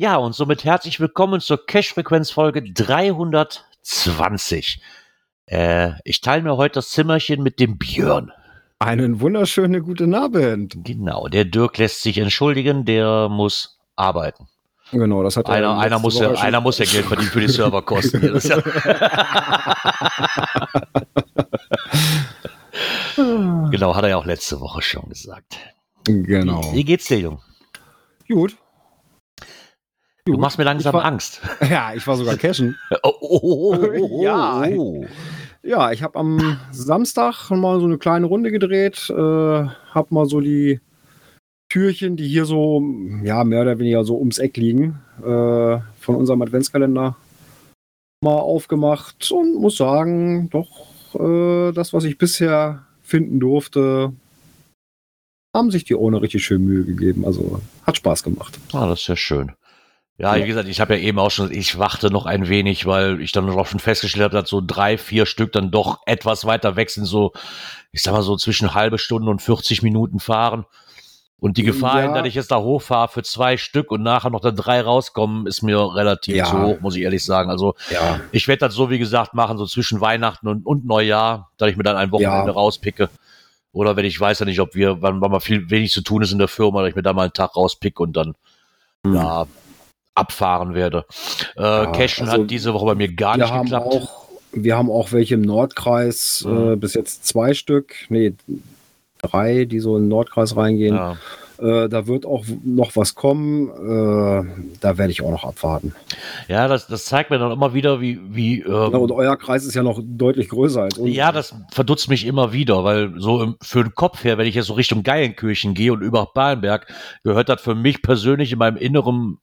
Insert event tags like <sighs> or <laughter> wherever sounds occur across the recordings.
Ja, und somit herzlich willkommen zur Cash-Frequenz-Folge 320. Äh, ich teile mir heute das Zimmerchen mit dem Björn. Einen wunderschönen guten Abend. Genau, der Dirk lässt sich entschuldigen, der muss arbeiten. Genau, das hat er Einer, einer, muss, ja, einer muss ja Geld verdienen für die <laughs> Serverkosten. Ja <laughs> genau, hat er ja auch letzte Woche schon gesagt. Genau. Wie, wie geht's dir, Jung? Gut. Du machst mir langsam war- Angst. <laughs> Ja, ich war sogar cashen. <laughs> Oh, oh, oh, oh, oh, Ja. oh. Ja, ich habe am Samstag mal so eine kleine Runde gedreht, äh, habe mal so die Türchen, die hier so, ja, mehr oder weniger so ums Eck liegen, äh, von unserem Adventskalender mal aufgemacht und muss sagen, doch, äh, das, was ich bisher finden durfte, haben sich die ohne richtig schön Mühe gegeben. Also hat Spaß gemacht. Ah, das ist ja schön. Ja, wie gesagt, ich habe ja eben auch schon, ich warte noch ein wenig, weil ich dann auch schon festgestellt habe, dass so drei, vier Stück dann doch etwas weiter weg sind, so, ich sag mal so zwischen halbe Stunde und 40 Minuten fahren. Und die Gefahr, Ja. dass ich jetzt da hochfahre für zwei Stück und nachher noch da drei rauskommen, ist mir relativ Ja. zu hoch, muss ich ehrlich sagen. Also Ja. ich werde das so, wie gesagt, machen, so zwischen Weihnachten und, und Neujahr, dass ich mir dann ein Wochenende rauspicke. Oder wenn ich weiß ja nicht, ob wir, wann, wann mal viel wenig zu tun ist in der Firma, dass ich mir da mal einen Tag rauspicke und dann Hm. ja, abfahren werde. Äh, Cashen also hat diese Woche bei mir gar nicht geklappt. Auch, wir haben auch welche im Nordkreis, Mhm. äh, bis jetzt zwei Stück, nee, drei, die so in den Nordkreis reingehen. ja. Äh, da wird auch noch was kommen. Äh, da werde ich auch noch abwarten. ja, das, das zeigt mir dann immer wieder, wie, wie äh, Ja, und euer Kreis ist ja noch deutlich größer als unser. Ja, das verdutzt mich immer wieder, weil so im, für den Kopf her, wenn ich jetzt so Richtung Geilenkirchen gehe und über Ballenberg, gehört das für mich persönlich in meinem inneren,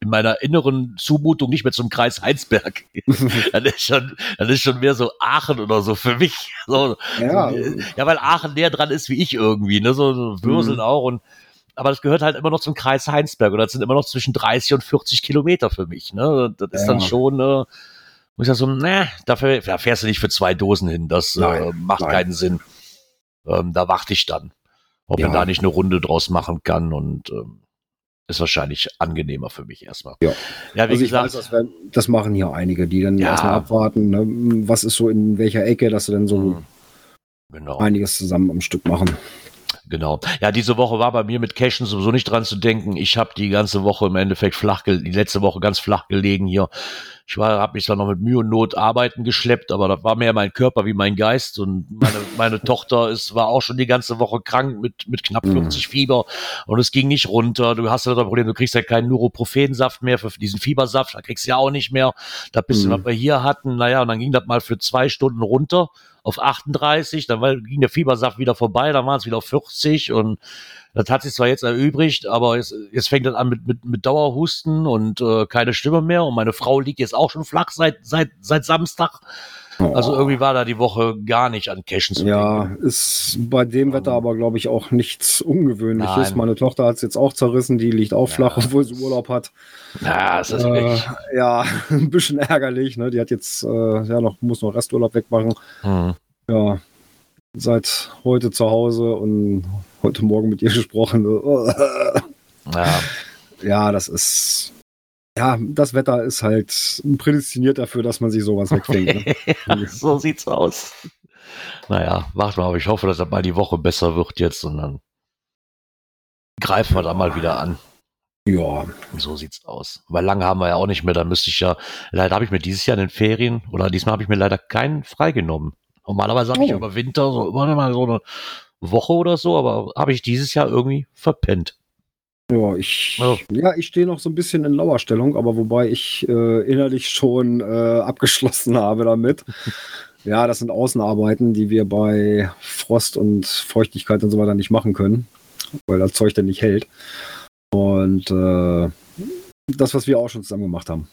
in meiner inneren Zumutung nicht mehr zum Kreis Heinsberg. <laughs> dann ist schon, dann ist schon mehr so Aachen oder so für mich. So, Ja. ja, weil Aachen näher dran ist wie ich irgendwie, ne, so, so Würseln Mhm. auch und aber das gehört halt immer noch zum Kreis Heinsberg und das sind immer noch zwischen 30 und 40 Kilometer für mich. Ne? Das ist Ja. dann schon, äh, muss ich sagen, so, ne, dafür da fährst du nicht für zwei Dosen hin. Das äh, Nein, macht nein. keinen Sinn. Ähm, da warte ich dann, ob Ja. man da nicht eine Runde draus machen kann und ähm, ist wahrscheinlich angenehmer für mich erstmal. Ja. ja wie Also ich gesagt, weiß, das, werden, das machen hier einige, die dann Ja. erstmal abwarten, ne, was ist so in welcher Ecke, dass sie dann so Mhm. genau. einiges zusammen am Stück machen. Genau. Ja, diese Woche war bei mir mit Cashen sowieso nicht dran zu denken. Ich habe die ganze Woche im Endeffekt flach, die letzte Woche ganz flach gelegen hier. Ich war, habe mich zwar noch mit Mühe und Not arbeiten geschleppt, aber das war mehr mein Körper wie mein Geist. Und meine, <laughs> meine Tochter ist, war auch schon die ganze Woche krank mit, mit knapp Mhm. 40 Fieber und es ging nicht runter. Du hast ja das Problem, du kriegst ja keinen Neuroprophensaft mehr für diesen Fiebersaft, da kriegst du ja auch nicht mehr. Das bisschen, Mhm. was wir hier hatten, naja, und dann ging das mal für zwei Stunden runter auf 38, dann war, ging der Fiebersaft wieder vorbei, dann waren es wieder auf 40 und das hat sich zwar jetzt erübrigt, aber jetzt, jetzt fängt das an mit, mit, mit Dauerhusten und äh, keine Stimme mehr und meine Frau liegt jetzt auch schon flach seit, seit, seit Samstag. Also irgendwie war da die Woche gar nicht an Cashen zu Ja, denken. ist bei dem Wetter aber, glaube ich, auch nichts Ungewöhnliches. Nein. Meine Tochter hat es jetzt auch zerrissen, die liegt auch flach, obwohl sie Urlaub hat. Ja, es ist Äh, wirklich. ja, ein bisschen ärgerlich. Ne? Die hat jetzt äh, ja noch, muss noch Resturlaub wegmachen. Hm. Ja, seit heute zu Hause und heute Morgen mit ihr <laughs> gesprochen. Ja, Ja, das ist. Ja, das Wetter ist halt prädestiniert dafür, dass man sich sowas wegfängt. Ne? <laughs> so sieht's aus. Naja, warte mal, aber ich hoffe, dass das mal die Woche besser wird jetzt und dann greifen wir da mal wieder an. ja, So sieht's aus. Weil lange haben wir ja auch nicht mehr. Da müsste ich ja, leider habe ich mir dieses Jahr in den Ferien oder diesmal habe ich mir leider keinen freigenommen. Normalerweise habe ich Oh. über Winter so immer mal so eine Woche oder so, aber habe ich dieses Jahr irgendwie verpennt. Ja, ich, Oh. ja, ich stehe noch so ein bisschen in Lauerstellung, aber wobei ich äh, innerlich schon äh, abgeschlossen <laughs> habe damit. Ja, das sind Außenarbeiten, die wir bei Frost und Feuchtigkeit und so weiter nicht machen können, weil das Zeug dann nicht hält. Und äh, das, was wir auch schon zusammen gemacht haben.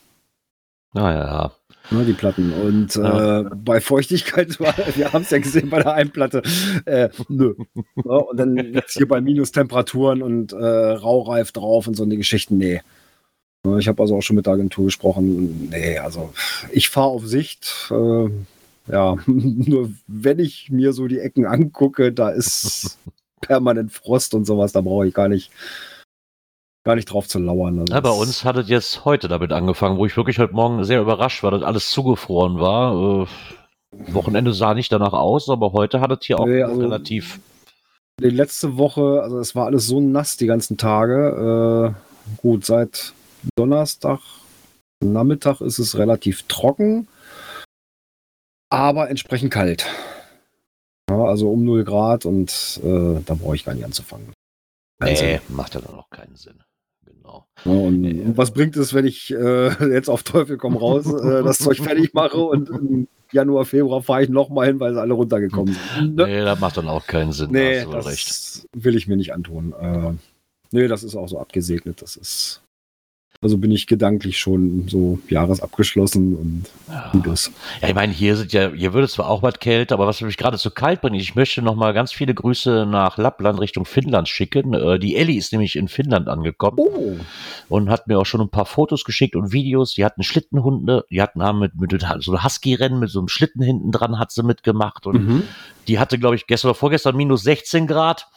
Naja, Ne, die Platten. Und Ja. äh, bei Feuchtigkeit, <laughs> war, wir haben es ja gesehen bei der einen Platte, äh, nö. Ja, und dann jetzt hier bei Minustemperaturen und äh, Raureif drauf und so eine Geschichten, nee. Ja, Ich habe also auch schon mit der Agentur gesprochen. Nee, also ich fahre auf Sicht. Äh, ja, <laughs> nur wenn ich mir so die Ecken angucke, da ist permanent Frost und sowas, da brauche ich gar nicht, gar nicht drauf zu lauern. Also Ja, bei uns hat es jetzt heute damit angefangen, wo ich wirklich heute Morgen sehr überrascht war, dass alles zugefroren war. Äh, Wochenende sah nicht danach aus, aber heute hat es hier auch Nee, also- relativ. die letzte Woche, also es war alles so nass die ganzen Tage. Äh, gut, seit Donnerstag Nachmittag ist es relativ trocken, aber entsprechend kalt. Ja, also um 0 Grad und äh, da brauche ich gar nicht anzufangen. Also, Nee, macht ja dann auch keinen Sinn. Genau. und, und was bringt es, wenn ich äh, <laughs> jetzt auf Teufel komm raus äh, <laughs> das Zeug fertig mache und im Januar, Februar fahre ich nochmal hin, weil sie alle runtergekommen sind. Ne? Nee, das macht dann auch keinen Sinn. Nee, das recht. will ich mir nicht antun. Äh, nee, das ist auch so abgesegnet. Das ist. Also bin ich gedanklich schon so jahresabgeschlossen und Ja. gut ist. Ja, ich meine, hier sind ja, hier wird es zwar auch was kälter, aber was mich gerade zu kalt bringt, ich möchte noch mal ganz viele Grüße nach Lappland Richtung Finnland schicken. Äh, die Ellie ist nämlich in Finnland angekommen Oh, und hat mir auch schon ein paar Fotos geschickt und Videos. Die hatten Schlittenhunde, die hatten haben mit, mit so einem Husky-Rennen mit so einem Schlitten hinten dran hat sie mitgemacht und mhm. die hatte, glaube ich, gestern oder vorgestern minus 16 Grad.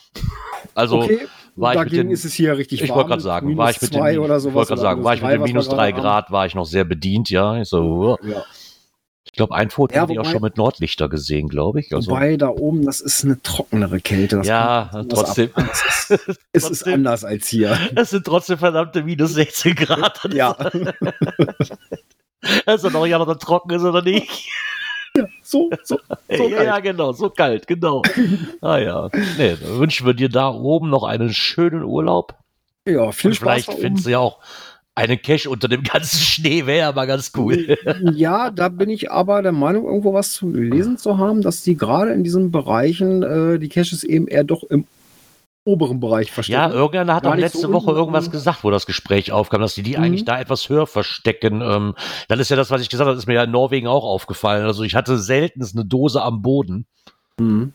Also okay. War ich mit Dagegen den- ist es hier richtig ich warm. wollte gerade sagen, war ich mit den, ich oder sowas. wollte gerade sagen, war ich mit den minus drei. Grad, war ich noch sehr bedient, ja. Ich so, Ja. ich glaube, ein Foto Ja, habe ich auch schon mit Nordlichter gesehen, glaube ich. Also, Wobei da oben, das ist eine trockenere Kälte. Ja, trotzdem. <laughs> Es ist, es ist anders als hier. Es sind trotzdem verdammte minus 16 Grad. Ja, <laughs> ist doch noch ja noch trocken ist oder nicht. <laughs> so, so. So ja, ja, genau, so kalt, genau. ah ja. Nee, dann wünschen wir dir da oben noch einen schönen Urlaub. Ja, viel Und Spaß. vielleicht findest du ja auch einen Cache unter dem ganzen Schnee, wäre ja mal ganz cool. <laughs> Ja, da bin ich aber der Meinung, irgendwo was zu gelesen zu haben, dass die gerade in diesen Bereichen äh, die Caches eben eher doch im oberen Bereich verstecken. Ja, irgendeiner hat auch letzte so Woche irgendwas ähm, gesagt, wo das Gespräch aufkam, dass die die Mhm. eigentlich da etwas höher verstecken. Ähm, das ist ja das, was ich gesagt habe, das ist mir ja in Norwegen auch aufgefallen. Also ich hatte selten eine Dose am Boden. Mhm.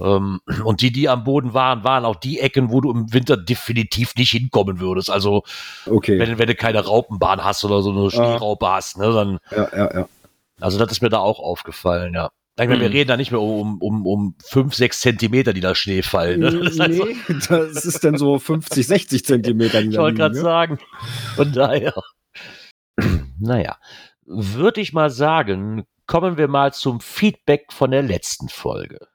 Ähm, und die, die am Boden waren, waren auch die Ecken, wo du im Winter definitiv nicht hinkommen würdest. Also Okay. wenn, wenn du keine Raupenbahn hast oder so eine Schneeraupe hast, ne, dann, ja, ja, ja. also das ist mir da auch aufgefallen, ja. Ich meine, wir Mhm. reden da nicht mehr um, um, um fünf, sechs Zentimeter, die da Schnee fallen. Ne? Das ist nee, <laughs> das ist dann so 50, 60 Zentimeter. die Ich wollte gerade ne? sagen. Von daher. naja, würde ich mal sagen, kommen wir mal zum Feedback von der letzten Folge.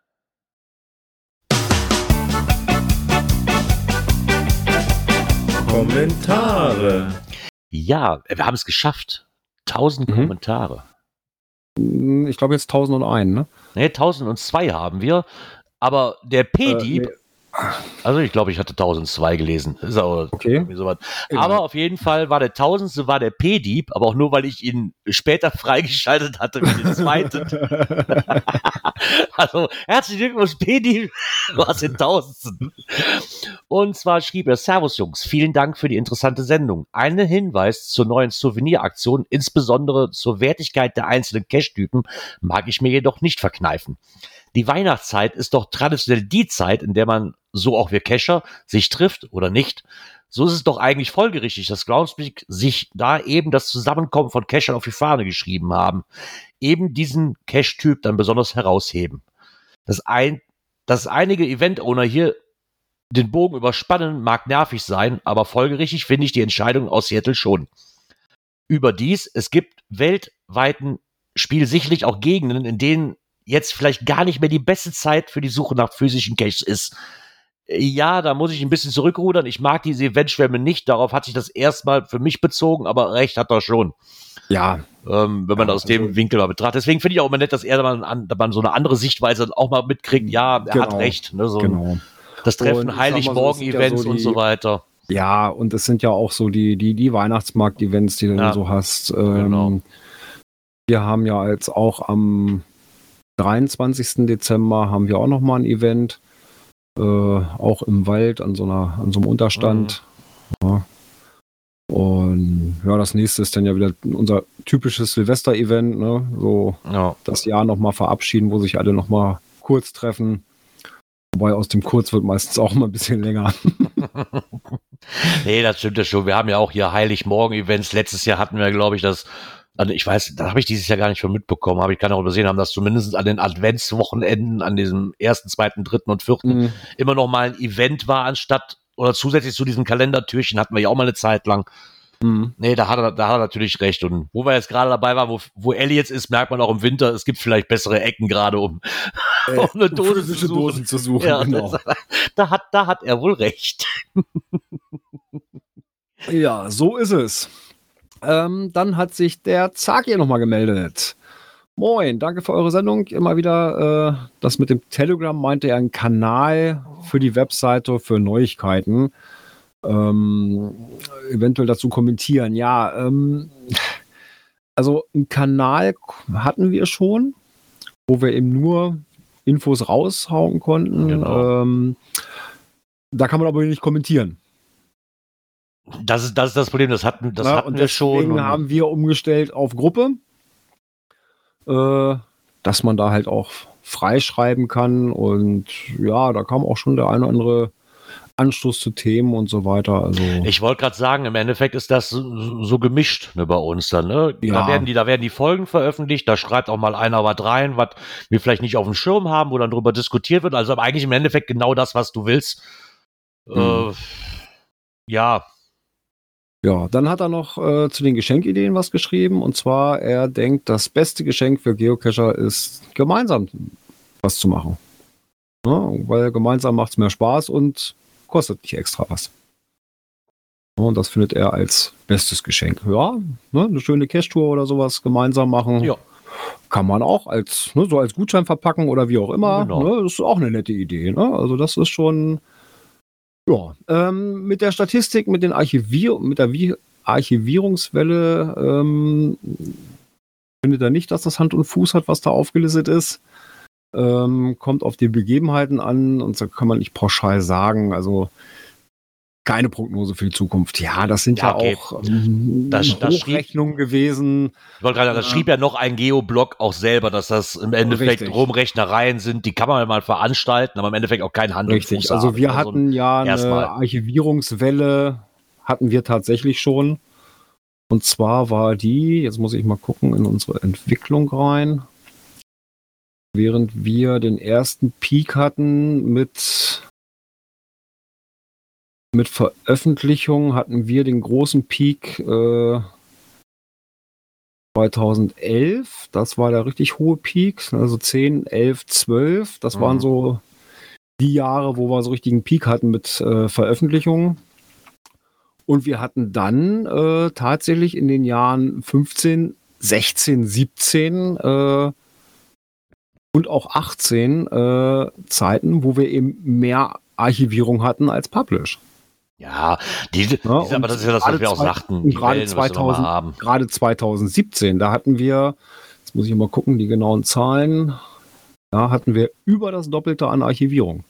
Kommentare. Ja, wir haben es geschafft. 1000 Mhm. Kommentare. Ich glaube jetzt 1001, ne? Ne, 1002 haben wir. Aber der P-Dieb, Äh, nee. Also ich glaube, ich hatte 1002 gelesen. Ist aber Okay. sowas. Aber auf jeden Fall war der tausendste war der P-Dieb, aber auch nur, weil ich ihn später <laughs> freigeschaltet hatte wie den zweiten. <laughs> also, herzlichen Glückwunsch, P-Dieb, <laughs> du hast den tausendsten. Und zwar schrieb er, Servus Jungs, vielen Dank für die interessante Sendung. Einen Hinweis zur neuen Souveniraktion, insbesondere zur Wertigkeit der einzelnen Cash-Typen, mag ich mir jedoch nicht verkneifen. Die Weihnachtszeit ist doch traditionell die Zeit, in der man, so auch wir Cacher, sich trifft oder nicht. So ist es doch eigentlich folgerichtig, dass Groundspeak sich da eben das Zusammenkommen von Cachern auf die Fahne geschrieben haben. Eben diesen Cache-Typ dann besonders herausheben. Das, ein, dass einige Event-Owner hier den Bogen überspannen, mag nervig sein, aber folgerichtig finde ich die Entscheidung aus Seattle schon. Überdies, es gibt weltweiten Spiel sicherlich auch Gegenden, in denen jetzt vielleicht gar nicht mehr die beste Zeit für die Suche nach physischen Caches ist. Ja, da muss ich ein bisschen zurückrudern. Ich mag diese Eventschwämme nicht. Darauf hat sich das erstmal für mich bezogen, aber recht hat er schon, Ja, ähm, wenn man Ja, aus dem also- Winkel mal betrachtet. Deswegen finde ich auch immer nett, dass er dann an, dass man so eine andere Sichtweise auch mal mitkriegt. Ja, er hat Genau, recht. Ne, so genau. Das Treffen mal so, ja Heiligmorgen-Events so und so weiter. Ja, und es sind ja auch so die, die, die Weihnachtsmarkt-Events, die du Ja, so hast. Ähm, genau. Wir haben ja jetzt auch am 23. Dezember haben wir auch noch mal ein Event. Äh, auch im Wald an so, einer, an so einem Unterstand. Ja. Und ja, das nächste ist dann ja wieder unser typisches Silvester-Event, ne? So Ja. das Jahr nochmal verabschieden, wo sich alle nochmal kurz treffen. Wobei aus dem Kurz wird meistens auch immer ein bisschen länger. <laughs> Nee, das stimmt ja schon. Wir haben ja auch hier Heiligmorgen-Events. Letztes Jahr hatten wir, glaube ich, das, also ich weiß, da habe ich dieses Jahr gar nicht von mitbekommen, aber ich kann auch übersehen haben, dass zumindest an den Adventswochenenden, an diesem ersten, zweiten, dritten und vierten Mhm. immer noch mal ein Event war, anstatt oder zusätzlich zu diesen Kalendertürchen hatten wir ja auch mal eine Zeit lang. Mhm. Nee, da hat er, da hat er natürlich recht. Und wo wir jetzt gerade dabei waren, wo, wo Ellie jetzt ist, merkt man auch im Winter, es gibt vielleicht bessere Ecken gerade, um, <laughs> um eine Dose zu suchen. Dosen zu suchen, Ja, genau. das, da, hat, da hat er wohl recht. Ja, so ist es. Ähm, dann hat sich der Zaki nochmal gemeldet. Moin, danke für eure Sendung. Immer wieder äh, das mit dem Telegram meinte er einen Kanal für die Webseite für Neuigkeiten. Ähm, eventuell dazu kommentieren. Ja, ähm, also einen Kanal hatten wir schon, wo wir eben nur Infos raushauen konnten. Genau. Ähm, da kann man aber nicht kommentieren. Das ist, das ist das Problem, das hatten, das Ja, hatten wir schon. deswegen haben wir umgestellt auf Gruppe, äh, dass man da halt auch freischreiben kann und ja, da kam auch schon der eine oder andere Anstoß zu Themen und so weiter. Also Ich wollte gerade sagen, im Endeffekt ist das so, so gemischt ne, bei uns dann. Ne? Da, Ja. werden die, da werden die Folgen veröffentlicht, da schreibt auch mal einer was rein, was wir vielleicht nicht auf dem Schirm haben, wo dann drüber diskutiert wird. Also eigentlich im Endeffekt genau das, was du willst. Äh, Mhm. ja, ja, dann hat er noch äh, zu den Geschenkideen was geschrieben und zwar er denkt, das beste Geschenk für Geocacher ist gemeinsam was zu machen. Ja, weil gemeinsam macht es mehr Spaß und kostet nicht extra was. Ja, Und das findet er als bestes Geschenk. Ja, ne, eine schöne Cash-Tour oder sowas gemeinsam machen. Ja. Kann man auch als, ne, so als Gutschein verpacken oder wie auch immer. Genau. Ne, das ist auch eine nette Idee. Ne? Also das ist schon, ja. Ähm, mit der Statistik, mit den Archivier mit der Vi Archivierungswelle ähm, findet er nicht, dass das Hand und Fuß hat, was da aufgelistet ist. Ähm, kommt auf die Begebenheiten an und so kann man nicht pauschal sagen. Also keine Prognose für die Zukunft. Ja, das sind ja, Ja, okay. auch ähm, Das- das schrieb- Hochrechnungen gewesen. ich wollte gerade das Ja. schrieb ja noch ein Geoblog auch selber, dass das im Endeffekt Richtig. Rumrechnereien sind, die kann man mal veranstalten, aber im Endeffekt auch kein Hand und Richtig. Also wir hatten ja eine erstmal. Archivierungswelle, hatten wir tatsächlich schon. Und zwar war die, jetzt muss ich mal gucken, in unsere Entwicklung rein. Während wir den ersten Peak hatten mit, mit Veröffentlichung, hatten wir den großen Peak äh, 2011. Das war der richtig hohe Peak, also 10, 11, 12. Das Mhm. waren so die Jahre, wo wir so richtigen Peak hatten mit äh, Veröffentlichungen. Und wir hatten dann äh, tatsächlich in den Jahren 15, 16, 17 äh, und auch 18 äh, Zeiten, wo wir eben mehr Archivierung hatten als Publish. Ja, diese, Ja, diese, aber das ist ja das, was wir auch sagten. gerade Wellen müssen wir mal 2000 haben. Gerade 2017, da hatten wir, jetzt muss ich mal gucken, die genauen Zahlen, da hatten wir über das Doppelte an Archivierung.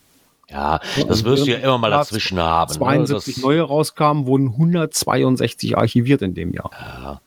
Ja, das wirst du ja immer mal Ja, dazwischen haben. 72 ne? neue rauskamen, wurden 162 archiviert in dem Jahr. ja.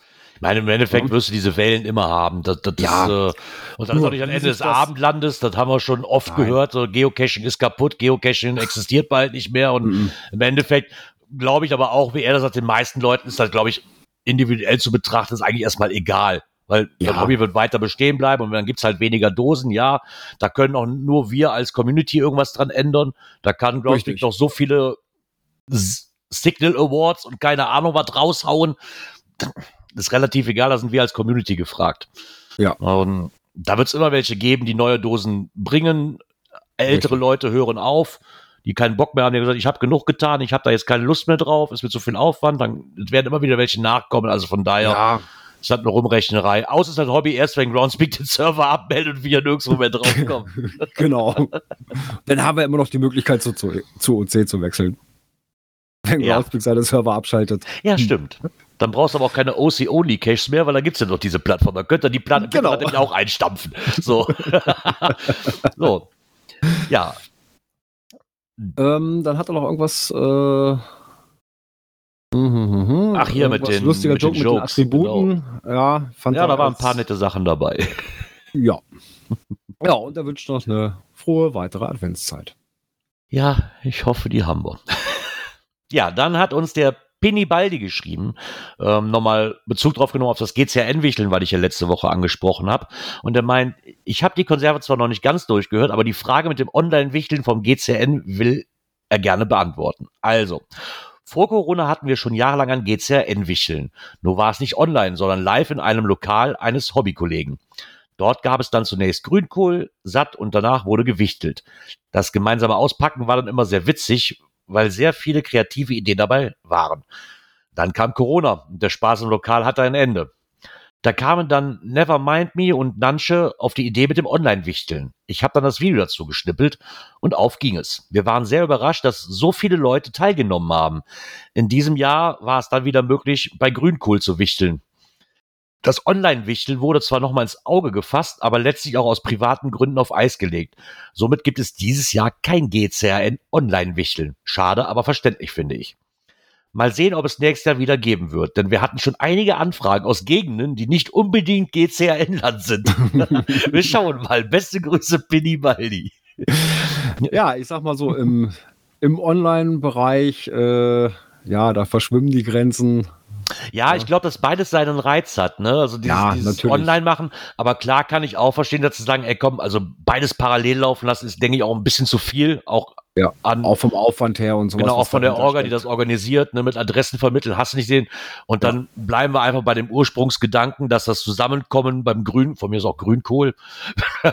Ich meine, im Endeffekt Ja. wirst du diese Wellen immer haben. Das, das, Ja. das, äh, und dann ist auch nicht am Ende des Abendlandes, das haben wir schon oft Nein. gehört, so Geocaching ist kaputt, Geocaching existiert bald nicht mehr und Mhm. im Endeffekt glaube ich aber auch, wie er das sagt, den meisten Leuten ist das, glaube ich, individuell zu betrachten, ist eigentlich erstmal egal. Weil Ja. das Hobby wird weiter bestehen bleiben und dann gibt's halt weniger Dosen, ja. Da können auch nur wir als Community irgendwas dran ändern. Da kann, glaube ich, noch so viele S- Signal Awards und keine Ahnung was raushauen. Das ist relativ egal, da sind wir als Community gefragt. Ja. Und da wird's immer welche geben, die neue Dosen bringen. Ältere Richtig. Leute hören auf, die keinen Bock mehr haben, die haben gesagt, ich habe genug getan, ich habe da jetzt keine Lust mehr drauf, es wird zu viel Aufwand, dann werden immer wieder welche nachkommen. Also von daher, Ja, es hat eine Rumrechnerei. Außer es ist ein Hobby erst, wenn Groundspeak den Server abmeldet und wir nirgendwo mehr draufkommen. <laughs> genau. Dann haben wir immer noch die Möglichkeit, zu, zu, zu OC zu wechseln. Wenn Ja. Groundspeak seine Server abschaltet. ja, stimmt. Dann brauchst du aber auch keine OC-Only-Caches mehr, weil da gibt es ja noch diese Plattform. Da könnt ihr die Plattform Genau. genau. auch einstampfen. <laughs> So. <laughs> so. Ja, Ähm, dann hat er noch irgendwas. Äh, mhm, Ach, hier mit den- lustiger mit den Joke mit den Jokes, Attributen. Ja, fand ja da waren ein paar nette Sachen dabei. <laughs> Ja. Ja, und er wünscht noch eine frohe weitere Adventszeit. Ja, ich hoffe, die haben wir. ja, dann hat uns der Pinny Baldi geschrieben, ähm, nochmal Bezug drauf genommen auf das GCN-Wichteln, weil ich ja letzte Woche angesprochen habe. Und er meint, ich habe die Konserve zwar noch nicht ganz durchgehört, aber die Frage mit dem Online-Wichteln vom GCN will er gerne beantworten. Also, vor Corona hatten wir schon jahrelang ein GCN-Wichteln. Nur war es nicht online, sondern live in einem Lokal eines Hobbykollegen. Dort gab es dann zunächst Grünkohl, satt und danach wurde gewichtelt. Das gemeinsame Auspacken war dann immer sehr witzig, weil sehr viele kreative Ideen dabei waren. Dann kam Corona und der Spaß im Lokal hatte ein Ende. Da kamen dann Nevermind Me und Nansche auf die Idee mit dem Online-Wichteln. Ich habe dann das Video dazu geschnippelt und auf ging es. Wir waren sehr überrascht, dass so viele Leute teilgenommen haben. In diesem Jahr war es dann wieder möglich, bei Grünkohl zu wichteln. Das Online-Wichteln wurde zwar nochmal ins Auge gefasst, aber letztlich auch aus privaten Gründen auf Eis gelegt. Somit gibt es dieses Jahr kein GCRN Online-Wichteln. Schade, aber verständlich, finde ich. Mal sehen, ob es nächstes Jahr wieder geben wird, denn wir hatten schon einige Anfragen aus Gegenden, die nicht unbedingt GCRN-Land sind. <laughs> wir schauen mal. Beste Grüße, Pinny Baldi. Ja, ich sag mal so, im, im Online-Bereich, äh, ja, da verschwimmen die Grenzen. Ja, ich glaube, dass beides seinen Reiz hat, ne? Also dieses, Ja, dieses. Online machen, aber klar kann ich auch verstehen, dass zu sagen, ey komm, also beides parallel laufen lassen, ist, denke ich, auch ein bisschen zu viel, auch Ja, an Auch vom Aufwand her und so. genau auch von der Orga, die das organisiert, ne, mit Adressen vermitteln, hast du nicht sehen. Und dann bleiben wir einfach bei dem Ursprungsgedanken, dass das Zusammenkommen beim Grün, von mir ist auch Grünkohl,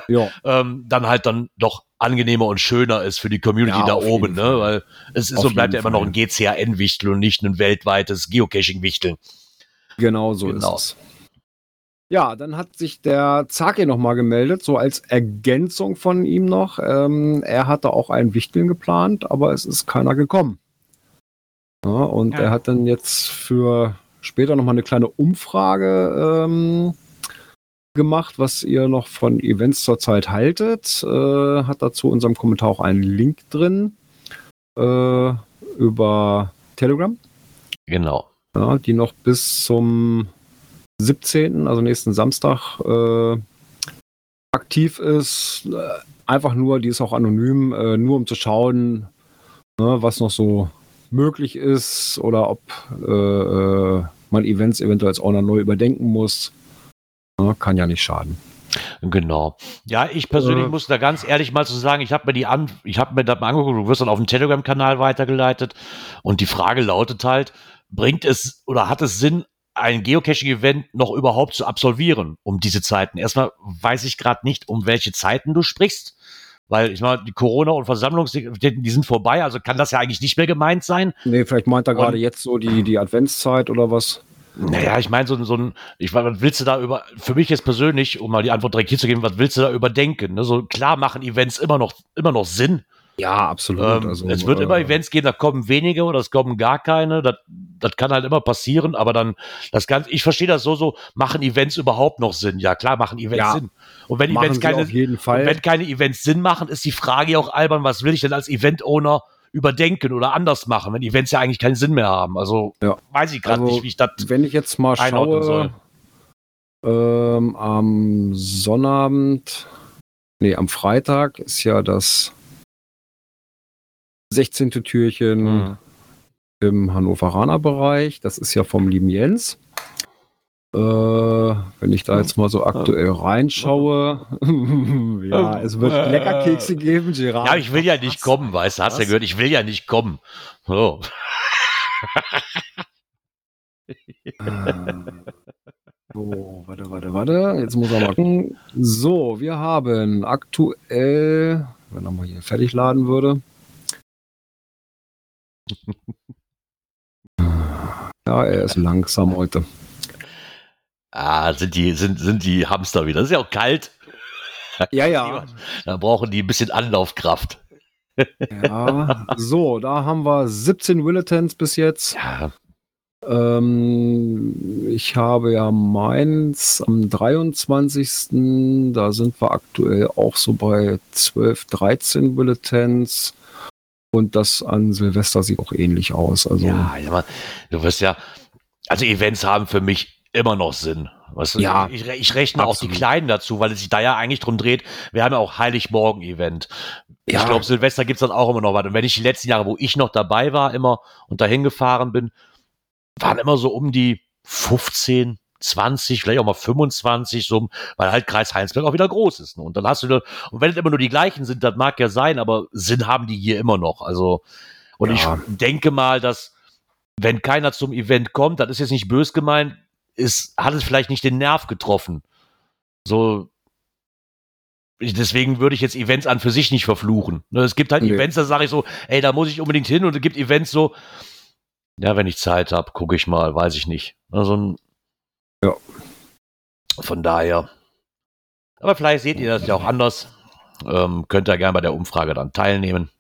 Ja, <laughs> ähm, dann halt dann doch angenehmer und schöner ist für die Community Ja, da oben, ne? Weil es ist Auf und bleibt ja immer noch ein GCAN-Wichtel und nicht ein weltweites Geocaching-Wichteln. genau so Genau. ist es. Ja, dann hat sich der Zaki nochmal gemeldet, so als Ergänzung von ihm noch. Ähm, er hatte auch ein Wichteln geplant, aber es ist keiner gekommen. Ja, und Ja. er hat dann jetzt für später nochmal eine kleine Umfrage ähm, gemacht, was ihr noch von Events zurzeit haltet. Äh, hat dazu in unserem Kommentar auch einen Link drin äh, über Telegram Genau. ja, die noch bis zum 17., also nächsten Samstag, äh, aktiv ist. Äh, Einfach nur, die ist auch anonym, äh, nur um zu schauen, ne, was noch so möglich ist oder ob äh, äh, man Events eventuell als Owner neu überdenken muss. Ja, kann ja nicht schaden. Genau. Ja, ich persönlich Äh. muss da ganz ehrlich mal zu sagen, ich habe mir die an, ich habe mir das mal angeguckt, du wirst dann auf dem Telegram-Kanal weitergeleitet und die Frage lautet halt, bringt es oder hat es Sinn, ein Geocaching-Event noch überhaupt zu absolvieren um diese Zeiten? Erstmal weiß ich gerade nicht, um welche Zeiten du sprichst, weil ich meine, die Corona- und Versammlungsaktivitäten, die sind vorbei, also kann das ja eigentlich nicht mehr gemeint sein. Nee, vielleicht meint er gerade jetzt so die, die Adventszeit oder was. Naja, ich meine, so, ein- so ein, ich meine, was willst du da über, für mich jetzt persönlich, um mal die Antwort direkt hier zu geben, was willst du da überdenken? Ne? So klar machen Events immer noch, immer noch Sinn. Ja, absolut. Ähm, es wird immer äh, Events geben, da kommen wenige oder es kommen gar keine. Das, das kann halt immer passieren, aber dann, das Ganze, ich verstehe das so, so, machen Events überhaupt noch Sinn? Ja, klar, machen Events Ja. Sinn. Und wenn Events keine, wenn keine Events Sinn machen, ist die Frage ja auch albern, was will ich denn als Event-Owner überdenken oder anders machen, wenn Events ja eigentlich keinen Sinn mehr haben. Also Ja. weiß ich gerade Also, nicht, wie ich das Wenn ich jetzt mal schaue, ähm, am Sonnabend, nee, am Freitag ist ja das 16. Türchen Mhm. im Hannoveraner Bereich. Das ist ja vom lieben Jens. Äh, wenn ich da jetzt mal so aktuell reinschaue, <laughs> ja, es wird Leckerkekse geben, Gerard. Ja, ich will ja nicht kommen, weißt du, hast ja Was? gehört, ich will ja nicht kommen. So. <laughs> Ähm, So, warte, warte, warte. Jetzt muss er mal gucken. So, wir haben aktuell, wenn er mal hier fertig laden würde. Ja, er ist langsam heute. Ah, sind die, sind, sind die Hamster wieder. Das ist ja auch kalt. Ja, ja. <laughs> Da brauchen die ein bisschen Anlaufkraft. ja. So, da haben wir 17 Willetons bis jetzt. Ja, Ähm, ich habe ja meins am 23. Da sind wir aktuell auch so bei 12, 13 Bulletins. Und das an Silvester sieht auch ähnlich aus. Also, ja, ja, du wirst ja, also Events haben für mich immer noch Sinn. Weißt du, ja, ich, ich rechne absolut. auch die Kleinen dazu, weil es sich da ja eigentlich drum dreht. Wir haben ja auch Heiligmorgen-Event. Ja. Ich glaube, Silvester gibt's dann auch immer noch was. Und wenn ich die letzten Jahre, wo ich noch dabei war, immer und dahin gefahren bin, waren immer so um die 15, 20, vielleicht auch mal 25, so, weil halt Kreis Heinsberg auch wieder groß ist. Ne? Und dann hast du, und wenn es immer nur die gleichen sind, das mag ja sein, aber Sinn haben die hier immer noch. Also, und ja. ich denke mal, dass, wenn keiner zum Event kommt, das ist jetzt nicht bös gemeint, ist, hat es vielleicht nicht den Nerv getroffen. So, deswegen würde ich jetzt Events an für sich nicht verfluchen. Ne, es gibt halt nee. Events, da sage ich so, ey, da muss ich unbedingt hin und es gibt Events so, ja, wenn ich Zeit habe, gucke ich mal, weiß ich nicht. Also, ja. Von daher. Aber vielleicht seht ihr das ja auch anders. Ähm, könnt ihr gerne bei der Umfrage dann teilnehmen.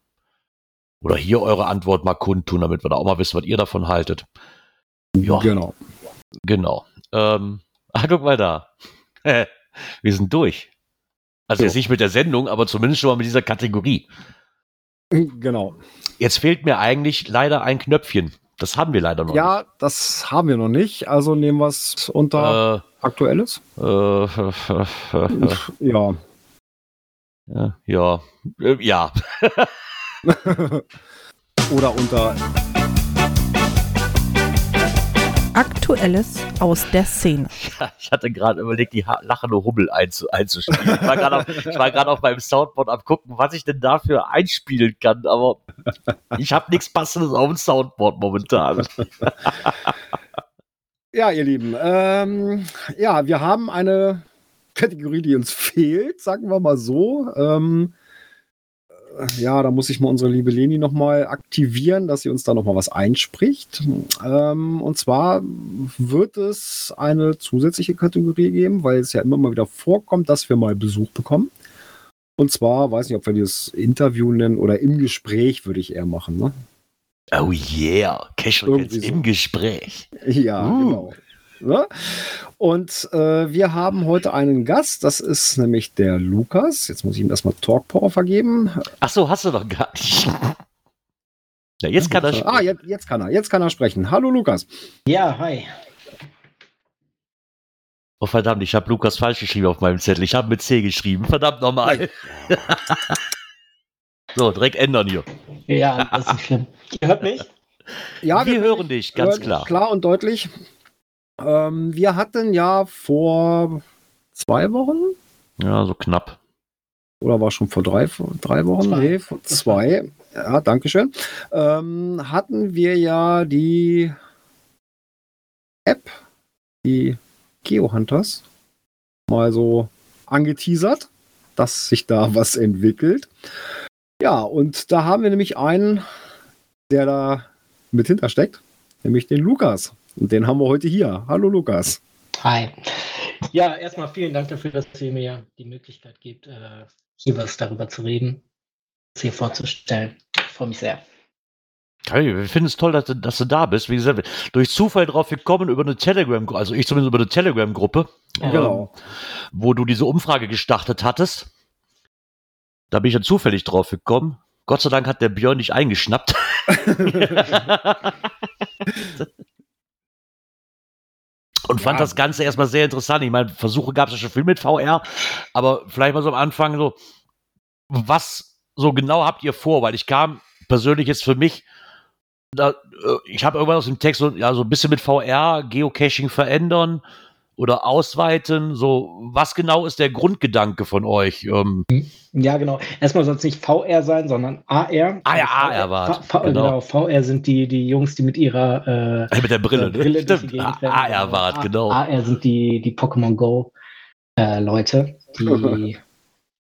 Oder hier eure Antwort mal kundtun, damit wir da auch mal wissen, was ihr davon haltet. Ja. Genau. Genau. Ähm, <laughs> ah, guck mal da. <laughs> wir sind durch. Also so. jetzt nicht mit der Sendung, aber zumindest schon mal mit dieser Kategorie. Genau. Jetzt fehlt mir eigentlich leider ein Knöpfchen. Das haben wir leider noch ja, nicht. Ja, das haben wir noch nicht. Also nehmen wir es unter äh, Aktuelles. Äh, ja. <laughs> Ja. Ja. Äh, ja. <laughs> Oder unter Aktuelles aus der Szene. <laughs> Ja, ich hatte gerade überlegt, die lachende Hummel einzu einzuspielen. Ich war gerade auf, auf meinem Soundboard am gucken, was ich denn dafür einspielen kann, aber ich habe nichts Passendes auf dem Soundboard momentan. <laughs> Ja, ihr Lieben, ähm, ja, wir haben eine Kategorie, die uns fehlt, sagen wir mal so. Ähm, ja, da muss ich mal unsere liebe Leni nochmal aktivieren, dass sie uns da nochmal was einspricht. Ähm, und zwar wird es eine zusätzliche Kategorie geben, weil es ja immer mal wieder vorkommt, dass wir mal Besuch bekommen. Und zwar, weiß nicht, ob wir das Interview nennen oder im Gespräch, würde ich eher machen. Ne? Oh yeah, Casual so. im Gespräch. Ja, uh. genau. Ne? Und äh, wir haben heute einen Gast, das ist nämlich der Lukas. Jetzt muss ich ihm erstmal Talk Power vergeben. Ach so, hast du doch gar nicht. Ja, jetzt kann er sprechen. Ah, jetzt, jetzt kann er. Jetzt kann er sprechen. Hallo Lukas. Ja, hi. Oh verdammt, ich habe Lukas falsch geschrieben auf meinem Zettel. Ich habe mit C geschrieben. Verdammt nochmal. <laughs> so, direkt ändern hier. Ja, das ist schlimm. Ihr hört mich? Ja, wir, wir hören dich, ganz klar. Klar und deutlich. Ähm, wir hatten ja vor zwei Wochen. Ja, so knapp. Oder war schon vor drei, vor drei Wochen? Zwei. Nee, vor zwei. Ja, danke schön. Ähm, hatten wir ja die App, die Geohunters, mal so angeteasert, dass sich da <laughs> was entwickelt. Ja, und da haben wir nämlich einen, der da mit hintersteckt, nämlich den Lukas. Und den haben wir heute hier. Hallo Lukas. Hi. Ja, erstmal vielen Dank dafür, dass ihr mir die Möglichkeit gibt, äh, hier was darüber zu reden, das hier vorzustellen. Ich freue mich sehr. Hey, wir finden es toll, dass du, dass du, da bist. Wie gesagt, durch Zufall drauf gekommen über eine Telegram, also ich zumindest über eine Telegram-Gruppe, ja. genau. ähm, wo du diese Umfrage gestartet hattest. Da bin ich ja zufällig drauf gekommen. Gott sei Dank hat der Björn nicht eingeschnappt. <laughs> <laughs> <laughs> und fand ja. das Ganze erstmal sehr interessant. Ich meine, Versuche gab es ja schon viel mit VR, aber vielleicht mal so am Anfang so, was so genau habt ihr vor? Weil ich kam persönlich jetzt für mich, da, äh, ich habe irgendwann aus dem Text so, ja, so ein bisschen mit VR, Geocaching verändern, oder ausweiten? So, was genau ist der Grundgedanke von euch? Ähm ja, genau. Erstmal soll es nicht VR sein, sondern AR. Ah ja, AR war genau. genau. VR sind die, die Jungs, die mit ihrer äh, mit der Brille, äh, Brille ne? Stimmt. AR war genau. AR sind die, die Pokémon Go äh, Leute, die <laughs>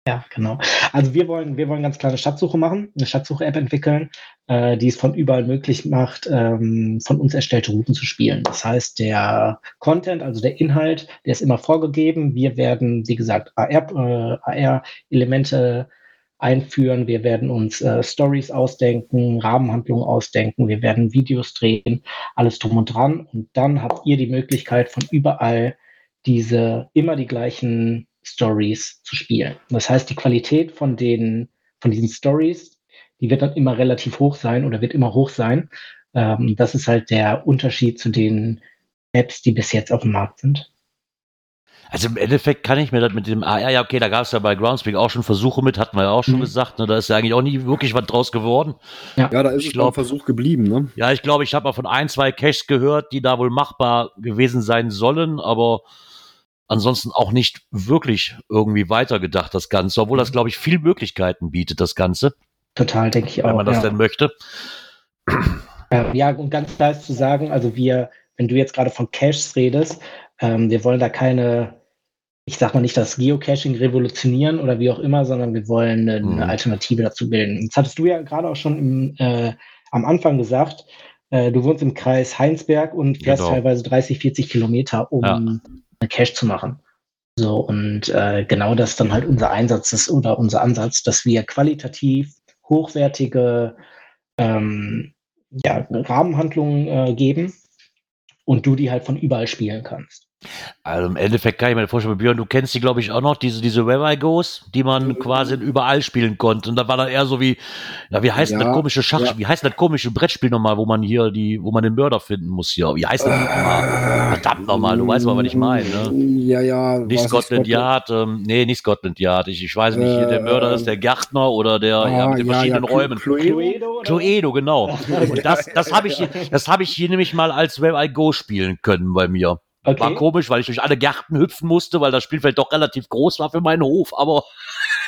Ja, genau. Also wir wollen, wir wollen ganz kleine Schatzsuche machen, eine Schatzsuche-App entwickeln, äh, die es von überall möglich macht, ähm, von uns erstellte Routen zu spielen. Das heißt, der Content, also der Inhalt, der ist immer vorgegeben. Wir werden, wie gesagt, AR-Elemente einführen. Wir werden uns äh, Stories ausdenken, Rahmenhandlungen ausdenken. Wir werden Videos drehen, alles drum und dran. Und dann habt ihr die Möglichkeit, von überall diese immer die gleichen Stories zu spielen. Das heißt, die Qualität von den von diesen Stories, die wird dann immer relativ hoch sein oder wird immer hoch sein. Ähm, das ist halt der Unterschied zu den Apps, die bis jetzt auf dem Markt sind. Also im Endeffekt kann ich mir das mit dem AR, ja okay, da gab es ja bei Groundspeak auch schon Versuche mit, hatten wir ja auch schon mhm. gesagt, ne, da ist ja eigentlich auch nie wirklich was draus geworden. Ja, ja da ist ich es glaub, ein Versuch geblieben, ne? Ja, ich glaube, ich habe mal von ein, zwei Caches gehört, die da wohl machbar gewesen sein sollen, aber ansonsten auch nicht wirklich irgendwie weitergedacht, das Ganze, obwohl das, glaube ich, viel Möglichkeiten bietet, das Ganze. Total, denke ich auch. Wenn man das ja. denn möchte. Ja, und ganz klar ist zu sagen, also wir, wenn du jetzt gerade von Caches redest, ähm, wir wollen da keine, ich sag mal nicht das Geocaching revolutionieren oder wie auch immer, sondern wir wollen eine, mhm. Alternative dazu bilden. Jetzt hattest du ja gerade auch schon im, äh, am Anfang gesagt, äh, du wohnst im Kreis Heinsberg und fährst genau. teilweise 30, 40 Kilometer, um ja. Cache zu machen. So, und äh, genau das dann halt unser Einsatz ist oder unser Ansatz, dass wir qualitativ hochwertige ähm, ja, Rahmenhandlungen äh, geben und du die halt von überall spielen kannst. Also im Endeffekt kann ich mir vorstellen, Björn, du kennst die, glaube ich, auch noch, diese, diese Where I Goes, die man quasi überall spielen konnte. Und da war dann eher so wie, na, wie heißt ja, das komische Schach, ja. wie heißt das komische Brettspiel nochmal, wo man hier die, wo man den Mörder finden muss hier? Wie heißt das äh, nochmal? Verdammt nochmal, du weißt mal, was ich meine, ne? Ja, ja. Nicht Scotland Yard, ähm, nee, nicht Scotland Yard. Ich, ich weiß nicht, äh, der Mörder ist der Gärtner oder der, ah, ja, mit den verschiedenen Räumen. Cluedo? Cluedo, genau. <laughs> Und das, das habe ich, das habe ich hier nämlich mal als Where I Go spielen können bei mir. Okay. War komisch, weil ich durch alle Gärten hüpfen musste, weil das Spielfeld doch relativ groß war für meinen Hof, aber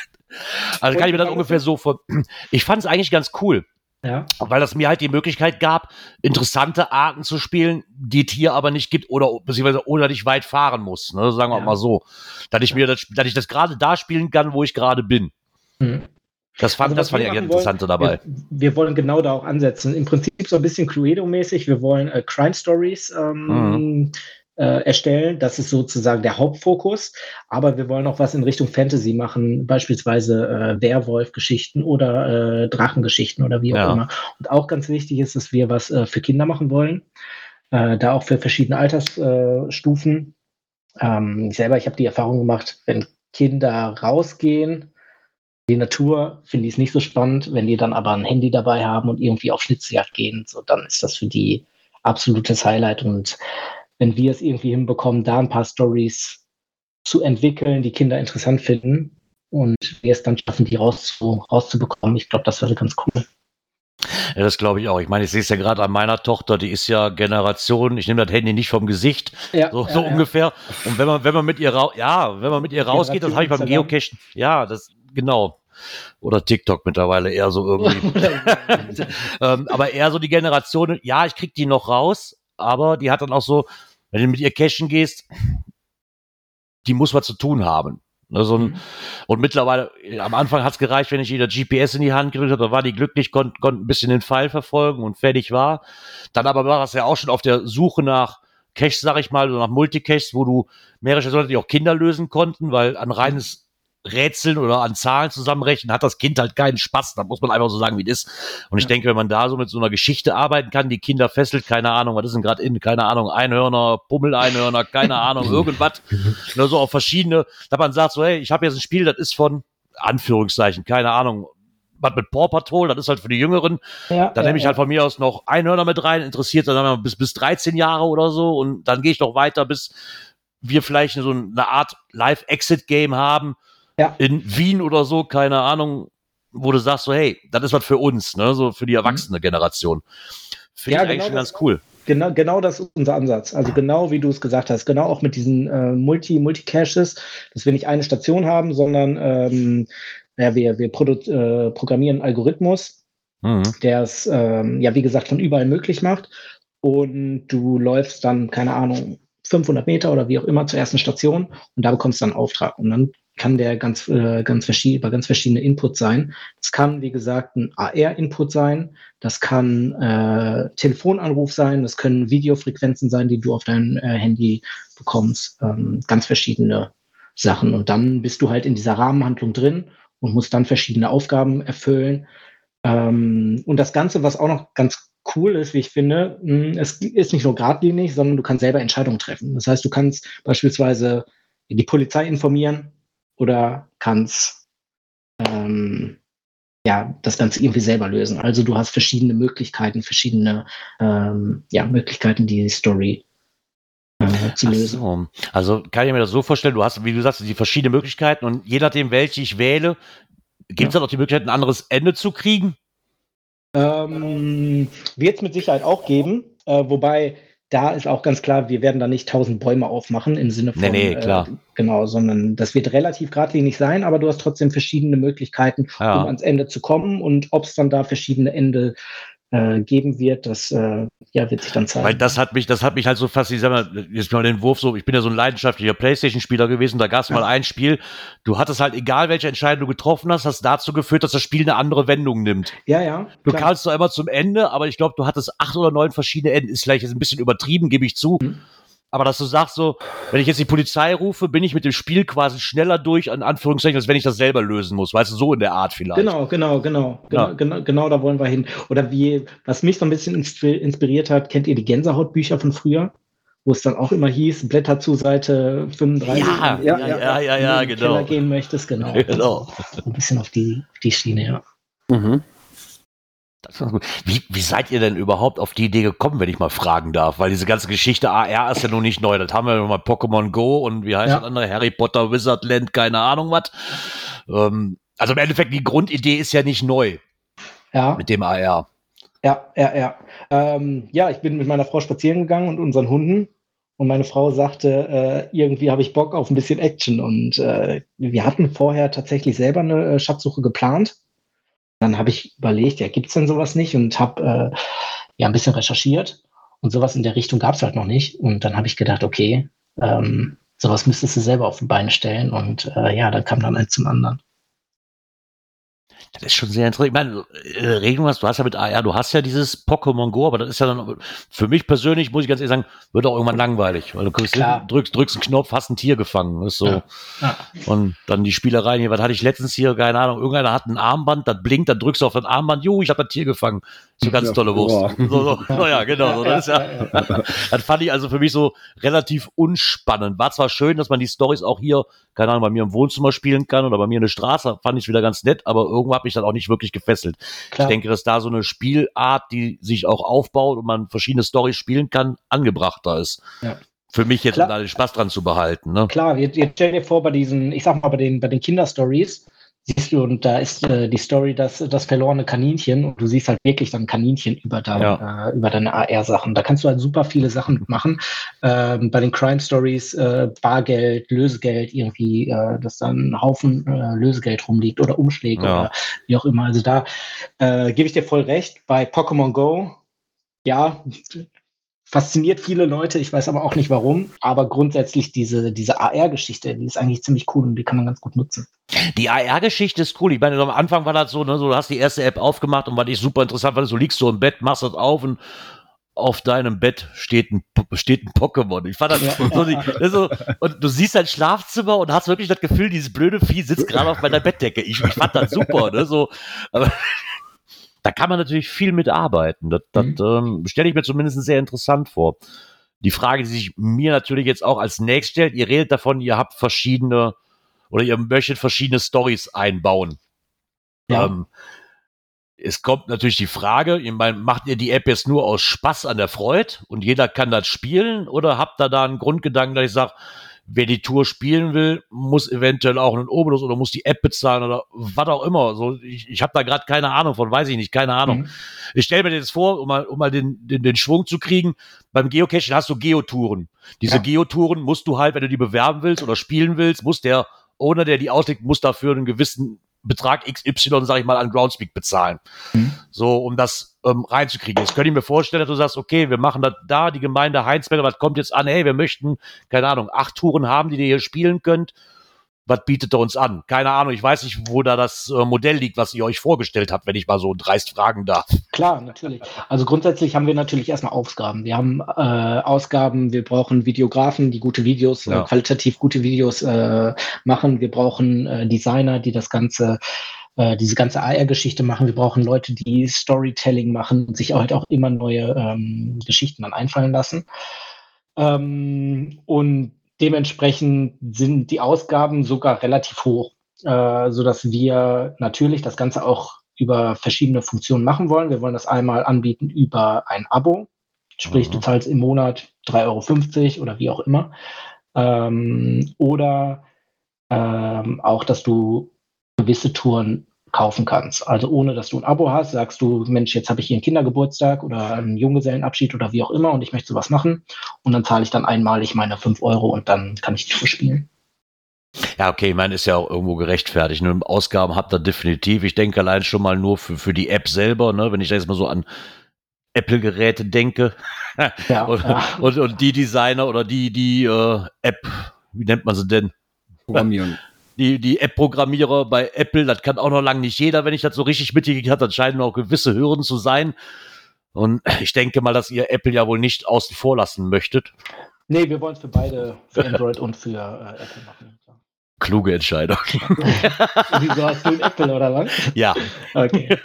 <laughs> also kann ich mir das ungefähr so vor. <clears throat> Ich fand es eigentlich ganz cool. Ja. Weil das mir halt die Möglichkeit gab, interessante Arten zu spielen, die es hier aber nicht gibt oder beziehungsweise oder ich weit fahren muss. Ne? Sagen wir ja. mal so. Dass ich mir das, dass ich das gerade da spielen kann, wo ich gerade bin. Mhm. Das fand, also, das fand ich interessant dabei. Wir, wir, wollen genau da auch ansetzen. Im Prinzip so ein bisschen Cluedo-mäßig. Wir wollen äh, Crime Stories ähm, mhm äh, erstellen. Das ist sozusagen der Hauptfokus. Aber wir wollen auch was in Richtung Fantasy machen, beispielsweise äh, Werwolf-Geschichten oder äh, Drachengeschichten oder wie auch ja. immer. Und auch ganz wichtig ist, dass wir was äh, für Kinder machen wollen. Äh, da auch für verschiedene Altersstufen. Ähm, selber, ich habe die Erfahrung gemacht, wenn Kinder rausgehen, die Natur finde ich es nicht so spannend. Wenn die dann aber ein Handy dabei haben und irgendwie auf Schnitzeljagd gehen, so dann ist das für die absolutes Highlight. Und wenn wir es irgendwie hinbekommen, da ein paar Stories zu entwickeln, die Kinder interessant finden und wir es dann schaffen, die rauszu, rauszubekommen, ich glaube, das wäre ganz cool. Ja, das glaube ich auch. Ich meine, ich sehe es ja gerade an meiner Tochter, die ist ja Generation, ich nehme das Handy nicht vom Gesicht, ja, so, so ja, ungefähr. Und wenn man, wenn man mit ihr raus, ja, wenn man mit ihr rausgeht, das habe ich beim Geocachen, ja, das, genau. Oder TikTok mittlerweile eher so irgendwie. <laughs> <laughs> ähm, aber eher so die Generation, ja, ich krieg die noch raus, aber die hat dann auch so, wenn du mit ihr cashen gehst, die muss was zu tun haben. Ne, so ein, mhm. Und mittlerweile, am Anfang hat es gereicht, wenn ich ihr GPS in die Hand gedrückt habe, da war die glücklich, konnte konnt ein bisschen den Pfeil verfolgen und fertig war. Dann aber war es ja auch schon auf der Suche nach Caches, sag ich mal, oder nach Multicaches, wo du mehrere Stationen, die auch Kinder lösen konnten, weil ein reines Rätseln oder an Zahlen zusammenrechnen, hat das Kind halt keinen Spaß. Da muss man einfach so sagen, wie es ist. Und ich ja. denke, wenn man da so mit so einer Geschichte arbeiten kann, die Kinder fesselt, keine Ahnung, was ist denn gerade in, keine Ahnung, Einhörner, Pummeleinhörner, keine <laughs> Ahnung, irgendwas. Nur so auf verschiedene, da man sagt so, hey, ich habe jetzt ein Spiel, das ist von Anführungszeichen, keine Ahnung, was mit Paw Patrol, das ist halt für die Jüngeren. Ja, da ja, nehme ich halt von mir aus noch Einhörner mit rein, interessiert dann bis, bis 13 Jahre oder so und dann gehe ich noch weiter, bis wir vielleicht so eine Art Live-Exit-Game haben, ja. in Wien oder so, keine Ahnung, wo du sagst so, hey, das ist was für uns, ne, so für die mhm. erwachsene Generation. Finde ja, ich eigentlich genau schon ganz cool. Genau, genau das ist unser Ansatz. Also genau wie du es gesagt hast, genau auch mit diesen äh, Multi, Multi-Caches, dass wir nicht eine Station haben, sondern ähm, ja, wir, wir äh, programmieren einen Algorithmus, mhm. der es, ähm, ja, wie gesagt, von überall möglich macht. Und du läufst dann, keine Ahnung, 500 Meter oder wie auch immer zur ersten Station und da bekommst du dann einen Auftrag. Und dann kann der ganz, äh, ganz verschieden, über ganz verschiedene Inputs sein. Das kann, wie gesagt, ein AR-Input sein, das kann äh, Telefonanruf sein, das können Videofrequenzen sein, die du auf dein äh, Handy bekommst. Ähm, ganz verschiedene Sachen. Und dann bist du halt in dieser Rahmenhandlung drin und musst dann verschiedene Aufgaben erfüllen. Ähm, und das Ganze, was auch noch ganz cool ist, wie ich finde, mh, es ist nicht nur geradlinig, sondern du kannst selber Entscheidungen treffen. Das heißt, du kannst beispielsweise die Polizei informieren oder kannst ähm, ja, das Ganze irgendwie selber lösen. Also du hast verschiedene Möglichkeiten, verschiedene ähm, ja, Möglichkeiten, die Story äh, zu lösen. So. Also kann ich mir das so vorstellen, du hast, wie du sagst, die verschiedenen Möglichkeiten und je nachdem, welche ich wähle, gibt es ja. dann auch die Möglichkeit, ein anderes Ende zu kriegen? Ähm, Wird es mit Sicherheit auch geben, äh, wobei da ist auch ganz klar, wir werden da nicht tausend Bäume aufmachen im Sinne von, nee, nee, klar. Äh, genau, sondern das wird relativ geradlinig sein, aber du hast trotzdem verschiedene Möglichkeiten, ja. um ans Ende zu kommen und ob es dann da verschiedene Ende äh, geben wird, das äh, ja, wird sich dann zeigen. Weil das hat mich, das hat mich halt so fast, ich sag mal, jetzt mal den Wurf so, ich bin ja so ein leidenschaftlicher Playstation-Spieler gewesen, da gab es mal ein Spiel, du hattest halt, egal welche Entscheidung du getroffen hast, hast dazu geführt, dass das Spiel eine andere Wendung nimmt. Ja, ja. Du klar. kamst zwar immer zum Ende, aber ich glaube, du hattest acht oder neun verschiedene Enden, ist vielleicht jetzt ein bisschen übertrieben, gebe ich zu. Mhm. Aber dass du sagst so, wenn ich jetzt die Polizei rufe, bin ich mit dem Spiel quasi schneller durch, in Anführungszeichen, als wenn ich das selber lösen muss. Weißt du, so in der Art vielleicht. Genau, genau, genau. Ja. Genau, genau, genau da wollen wir hin. Oder wie, was mich so ein bisschen inspiriert hat, kennt ihr die Gänsehautbücher von früher? Wo es dann auch immer hieß, Blätter zu Seite 35. Ja, ja, ja, ja, ja, ja genau. Keller gehen möchtest, genau. <laughs> genau. Ein bisschen auf die, auf die Schiene, ja. Mhm. Wie, wie seid ihr denn überhaupt auf die Idee gekommen, wenn ich mal fragen darf? Weil diese ganze Geschichte AR ist ja noch nicht neu. Das haben wir ja mal Pokémon Go und wie heißt ja. das andere? Harry Potter, Wizardland, keine Ahnung was. Ähm, also im Endeffekt, die Grundidee ist ja nicht neu. Ja. Mit dem AR. Ja, ja, ja. Ähm, ja, ich bin mit meiner Frau spazieren gegangen und unseren Hunden. Und meine Frau sagte, äh, irgendwie habe ich Bock auf ein bisschen Action. Und äh, wir hatten vorher tatsächlich selber eine äh, Schatzsuche geplant dann habe ich überlegt, ja, gibt es denn sowas nicht? Und habe äh, ja ein bisschen recherchiert. Und sowas in der Richtung gab es halt noch nicht. Und dann habe ich gedacht, okay, ähm, sowas müsstest du selber auf die Beine stellen. Und äh, ja, dann kam dann eins zum anderen. Das ist schon sehr interessant. Ich meine, äh, Regelung hast, du hast ja mit AR, du hast ja dieses Pokémon Go, aber das ist ja dann, für mich persönlich, muss ich ganz ehrlich sagen, wird auch irgendwann langweilig, weil du hin, drückst, drückst einen Knopf, hast ein Tier gefangen, ist so. Ja. Ja. Und dann die Spielereien hier, was hatte ich letztens hier, keine Ahnung, irgendeiner hat ein Armband, das blinkt, dann drückst du auf das Armband, jo, ich habe ein Tier gefangen. So ganz tolle Wurst. So, so, so, ja, genau. So, das, ist <laughs> ja, das fand ich also für mich so relativ unspannend. War zwar schön, dass man die Stories auch hier, keine Ahnung, bei mir im Wohnzimmer spielen kann oder bei mir in der Straße, fand ich wieder ganz nett, aber irgendwo hat mich dann auch nicht wirklich gefesselt. Klar. Ich denke, dass da so eine Spielart, die sich auch aufbaut und man verschiedene Stories spielen kann, angebrachter ist. Ja für mich jetzt, Klar. um da den Spaß dran zu behalten. Ne? Klar, jetzt, jetzt stell dir vor, bei diesen, ich sag mal, bei den, bei den Kinderstories, siehst du, und da ist äh, die Story das, das verlorene Kaninchen und du siehst halt wirklich dann Kaninchen über, dein, ja. äh, über deine AR-Sachen. Da kannst du halt super viele Sachen machen. Ähm, bei den Crime Stories äh, Bargeld, Lösegeld irgendwie, äh, dass dann ein Haufen äh, Lösegeld rumliegt oder Umschläge ja. oder wie auch immer. Also da äh, gebe ich dir voll recht. Bei Pokémon Go, ja, fasziniert viele Leute, ich weiß aber auch nicht warum, aber grundsätzlich diese, diese AR-Geschichte, die ist eigentlich ziemlich cool und die kann man ganz gut nutzen. Die AR-Geschichte ist cool. Ich meine, am Anfang war das so, ne, so, du hast die erste App aufgemacht und was ich super interessant fand, so liegst du im Bett, machst das auf und auf deinem Bett steht ein, steht ein Pokémon. Ich fand das, ja. so, die, so, und du siehst dein Schlafzimmer und hast wirklich das Gefühl, dieses blöde Vieh sitzt <laughs> gerade auf meiner Bettdecke. Ich, ich fand das super, ne, so, aber da kann man natürlich viel mit arbeiten. Das, das mhm. ähm, stelle ich mir zumindest sehr interessant vor. Die Frage, die sich mir natürlich jetzt auch als nächstes stellt, ihr redet davon, ihr habt verschiedene oder ihr möchtet verschiedene Stories einbauen. Ja. Ähm, es kommt natürlich die Frage, ich meine, macht ihr die App jetzt nur aus Spaß an der Freude und jeder kann das spielen oder habt ihr da einen Grundgedanken, dass ich sage, wer die Tour spielen will, muss eventuell auch einen Obolus oder muss die App bezahlen oder was auch immer. So, ich, ich habe da gerade keine Ahnung von, weiß ich nicht, keine Ahnung. Mhm. Ich stelle mir jetzt vor, um mal, um mal den, den, den Schwung zu kriegen, beim Geocaching hast du Geotouren. Diese ja. Geotouren musst du halt, wenn du die bewerben willst oder spielen willst, muss der Owner, der die auslegt, muss dafür einen gewissen Betrag XY, sag ich mal, an Groundspeak bezahlen. Mhm. So, um das ähm, reinzukriegen. Jetzt könnte ich mir vorstellen, dass du sagst, okay, wir machen das da, die Gemeinde Heinsberg, was kommt jetzt an, hey, wir möchten, keine Ahnung, acht Touren haben, die ihr hier spielen könnt. Was bietet er uns an? Keine Ahnung, ich weiß nicht, wo da das äh, Modell liegt, was ihr euch vorgestellt habt, wenn ich mal so dreist fragen darf. Klar, natürlich. Also grundsätzlich haben wir natürlich erstmal Ausgaben. Wir haben äh, Ausgaben, wir brauchen Videografen, die gute Videos, äh, Ja. äh, qualitativ gute Videos äh, machen. Wir brauchen äh, Designer, die das Ganze äh, diese ganze AR-Geschichte machen. Wir brauchen Leute, die Storytelling machen und sich halt auch immer neue ähm, Geschichten dann einfallen lassen. Ähm, und dementsprechend sind die Ausgaben sogar relativ hoch, äh, sodass wir natürlich das Ganze auch über verschiedene Funktionen machen wollen. Wir wollen das einmal anbieten über ein Abo, sprich Mhm. du zahlst im Monat 3,50 Euro oder wie auch immer. Ähm, oder ähm, auch, dass du gewisse Touren kaufen kannst. Also ohne, dass du ein Abo hast, sagst du, Mensch, jetzt habe ich hier einen Kindergeburtstag oder einen Junggesellenabschied oder wie auch immer und ich möchte sowas machen. Und dann zahle ich dann einmalig meine 5 Euro und dann kann ich die Tour spielen. Ja, okay, ich meine, ist ja auch irgendwo gerechtfertigt. Ne? Ausgaben habt ihr definitiv. Ich denke allein schon mal nur für, für die App selber, ne? wenn ich jetzt mal so an Apple-Geräte denke <laughs> Ja, und, ja. und, und die Designer oder die, die äh, App, wie nennt man sie denn? Programmieren. Die, die App-Programmierer bei Apple, das kann auch noch lange nicht jeder, wenn ich das so richtig mitgekriegt habe, dann scheinen auch gewisse Hürden zu sein. Und ich denke mal, dass ihr Apple ja wohl nicht außen vor lassen möchtet. Nee, wir wollen es für beide, für Android und für äh, Apple machen. Kluge Entscheidung. <laughs> Wieso hast du ein Apple oder was? ja. Okay.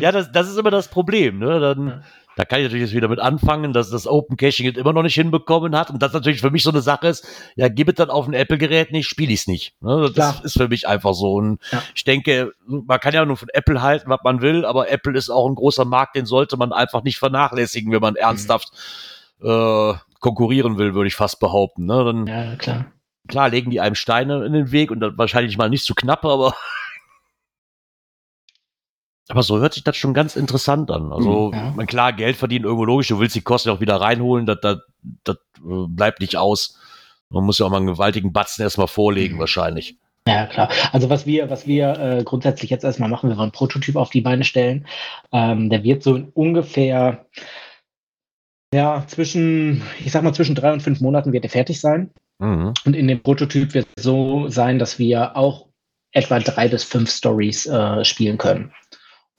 ja, das, das ist immer das Problem. Ne? Dann. Da kann ich natürlich jetzt wieder mit anfangen, dass das Open Caching jetzt immer noch nicht hinbekommen hat. Und das natürlich für mich so eine Sache ist, ja, gib es dann auf ein Apple-Gerät nicht, spiele ich es nicht. Ne? Das Klar. ist für mich einfach so. Und Ja. ich denke, man kann ja nur von Apple halten, was man will, aber Apple ist auch ein großer Markt, den sollte man einfach nicht vernachlässigen, wenn man ernsthaft äh, konkurrieren will, würde ich fast behaupten. Ne? Dann, Ja, klar. klar, legen die einem Steine in den Weg und dann wahrscheinlich mal nicht zu knapp, aber. Aber so hört sich das schon ganz interessant an. Also, Ja. man, klar, Geld verdienen irgendwo logisch, du willst die Kosten auch wieder reinholen, das, das, das äh, bleibt nicht aus. Man muss ja auch mal einen gewaltigen Batzen erstmal vorlegen, Mhm. wahrscheinlich. Ja, klar. Also was wir, was wir äh, grundsätzlich jetzt erstmal machen, wir wollen einen Prototyp auf die Beine stellen. Ähm, der wird so in ungefähr ja, zwischen, ich sag mal, zwischen drei und fünf Monaten wird er fertig sein. Mhm. Und in dem Prototyp wird es so sein, dass wir auch etwa drei bis fünf Stories äh, spielen können.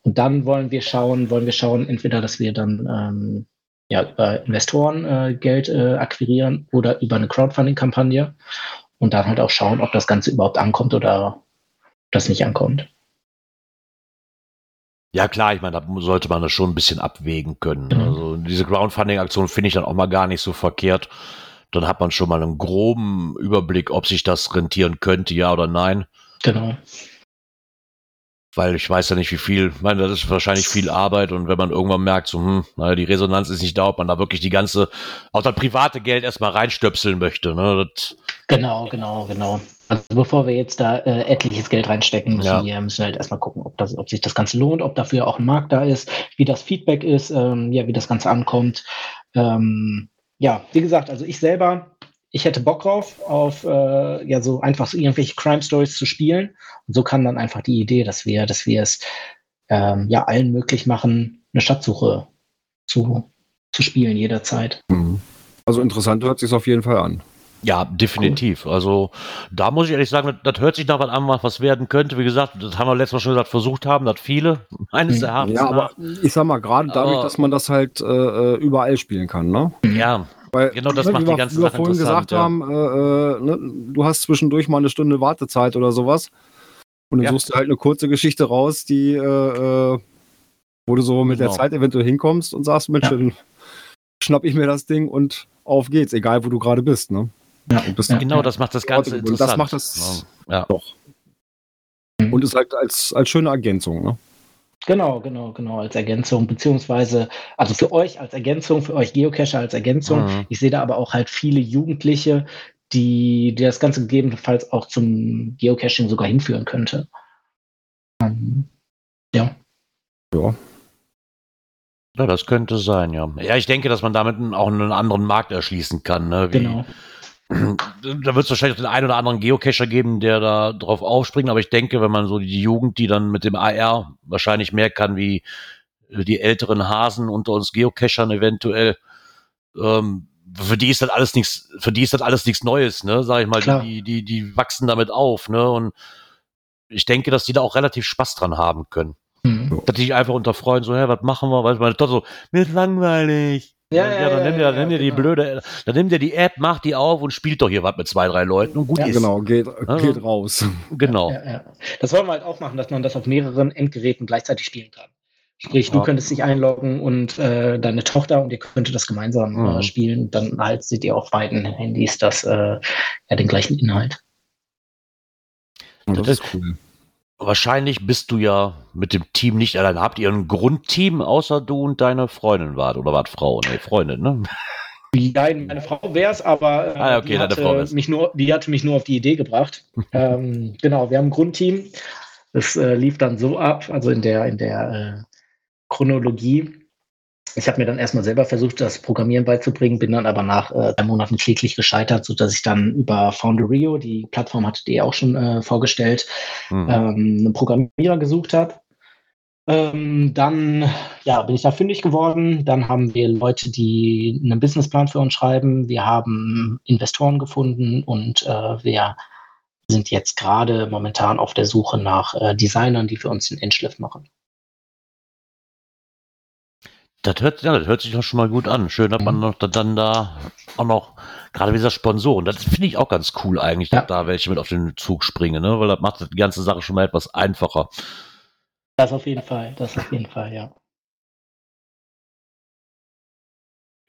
Und dann wollen wir schauen, wollen wir schauen, entweder, dass wir dann ähm, ja, über Investoren äh, Geld äh, akquirieren oder über eine Crowdfunding-Kampagne und dann halt auch schauen, ob das Ganze überhaupt ankommt oder das nicht ankommt. Ja, klar, ich meine, da sollte man das schon ein bisschen abwägen können. Mhm. Also, diese Crowdfunding-Aktion finde ich dann auch mal gar nicht so verkehrt. Dann hat man schon mal einen groben Überblick, ob sich das rentieren könnte, ja oder nein. Genau. Weil ich weiß ja nicht, wie viel, ich meine, das ist wahrscheinlich viel Arbeit und wenn man irgendwann merkt, so, hm, naja, die Resonanz ist nicht da, ob man da wirklich die ganze, auch das private Geld erstmal reinstöpseln möchte, ne, das, Genau, genau, genau. Also bevor wir jetzt da äh, etliches Geld reinstecken, müssen Ja. wir müssen halt erstmal gucken, ob, das, ob sich das Ganze lohnt, ob dafür auch ein Markt da ist, wie das Feedback ist, ähm, ja, wie das Ganze ankommt. Ähm, ja, wie gesagt, also ich selber, ich hätte Bock drauf, auf äh, ja so einfach so irgendwelche Crime Stories zu spielen. Und so kam dann einfach die Idee, dass wir, dass wir es ähm, ja allen möglich machen, eine Schatzsuche zu, zu spielen jederzeit. Mhm. Also interessant hört sich auf jeden Fall an. ja, definitiv. Also, da muss ich ehrlich sagen, das, das hört sich nach was an, was werden könnte. Wie gesagt, das haben wir letztes Mal schon gesagt, versucht haben, das viele, <laughs> meines Mhm. Erachtens Ja, aber nach. ich sag mal, gerade dadurch, Aber- dass man das halt äh, äh, überall spielen kann, ne? Ja, Weil, Genau, das ne, macht wie die wir, ganze wie wir Sache vorhin gesagt interessant, haben, äh, äh, ne, du hast zwischendurch mal eine Stunde Wartezeit oder sowas. Und dann Ja. suchst du halt eine kurze Geschichte raus, die, äh, äh, wo du so mit Genau. der Zeit eventuell hinkommst und sagst, Mensch, Ja. dann schnapp ich mir das Ding und auf geht's, egal wo du gerade bist, ne? Ja. Und, bist Ja. genau, das macht das Ganze Und das interessant. macht das- ja. doch. Und ist halt als, als schöne Ergänzung, ne? Genau, genau, genau, als Ergänzung, beziehungsweise, also für euch als Ergänzung, für euch Geocacher als Ergänzung. Mhm. Ich sehe da aber auch halt viele Jugendliche, die, die das Ganze gegebenenfalls auch zum Geocaching sogar hinführen könnte. Ähm, ja. Ja. Ja, das könnte sein, ja. Ja, ich denke, dass man damit auch einen anderen Markt erschließen kann. Ne? Wie, Genau. <clears throat> Da wird es wahrscheinlich auch den einen oder anderen Geocacher geben, der da drauf aufspringt, aber ich denke, wenn man so die Jugend, die dann mit dem AR wahrscheinlich mehr kann, wie die älteren Hasen unter uns Geocachern eventuell, ähm, für die ist das alles nichts, für die ist das alles nichts Neues, ne? Sag ich mal, Klar. die, die, die wachsen damit auf, ne? Und ich denke, dass die da auch relativ Spaß dran haben können. Mhm. Dass die sich einfach unter Freunden so, hä, was machen wir? Weil meine Tochter so, mir ist langweilig. Ja, ja, dann ja, nimm dir, ja, dann nimm dir die genau. blöde, dann nimm dir die App, mach die auf und spielt doch hier was mit zwei, drei Leuten und gut Ja, ist. Genau, geht, geht raus. Genau. Ja, ja. Das wollen wir halt auch machen, dass man das auf mehreren Endgeräten gleichzeitig spielen kann. Sprich, du könntest dich einloggen und äh, deine Tochter und ihr könntet das gemeinsam Mhm. äh, spielen. Dann halt seht ihr auf beiden Handys das, äh, ja, den gleichen Inhalt. Das ist cool. Wahrscheinlich bist du ja mit dem Team nicht allein. Habt ihr ein Grundteam, außer du und deine Freundin wart? Oder wart Frau? Nee, Freundin, ne? Ja, meine Frau wäre es, aber äh, Ah, okay, die, hatte mich nur, die hatte mich nur auf die Idee gebracht. <laughs> ähm, genau, wir haben ein Grundteam. Es äh, lief dann so ab, also in der, in der äh, Chronologie. Ich habe mir dann erstmal selber versucht, das Programmieren beizubringen, bin dann aber nach äh, drei Monaten kläglich gescheitert, sodass ich dann über Founderio, die Plattform hatte die auch schon äh, vorgestellt, Hm. ähm, einen Programmierer gesucht habe. Ähm, dann ja, bin ich da fündig geworden. Dann haben wir Leute, die einen Businessplan für uns schreiben. Wir haben Investoren gefunden und äh, wir sind jetzt gerade momentan auf der Suche nach äh, Designern, die für uns den Endschliff machen. Das hört, ja, das hört sich doch schon mal gut an. Schön, dass man Mhm. noch dann da auch noch, gerade wie dieser Sponsoren, das finde ich auch ganz cool eigentlich, Ja. dass da welche mit auf den Zug springen, ne? Weil das macht die ganze Sache schon mal etwas einfacher. Das auf jeden Fall, das auf jeden Fall, ja.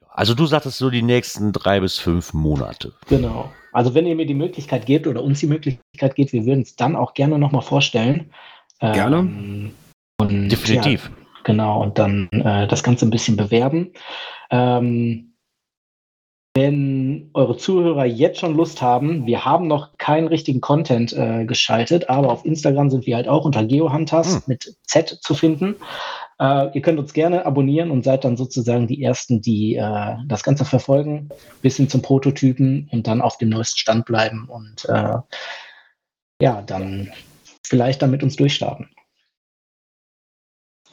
Also du sagtest so die nächsten drei bis fünf Monate. Genau. Also wenn ihr mir die Möglichkeit gebt oder uns die Möglichkeit gebt, wir würden es dann auch gerne nochmal vorstellen. Gerne. Ähm, und, Definitiv. Ja, genau, und dann äh, das Ganze ein bisschen bewerben. Ähm, wenn eure Zuhörer jetzt schon Lust haben, wir haben noch keinen richtigen Content äh, geschaltet, aber auf Instagram sind wir halt auch unter GeoHunters Hm. mit Z zu finden. Äh, ihr könnt uns gerne abonnieren und seid dann sozusagen die Ersten, die äh, das Ganze verfolgen, bis hin zum Prototypen und dann auf dem neuesten Stand bleiben und äh, ja, dann vielleicht dann mit uns durchstarten.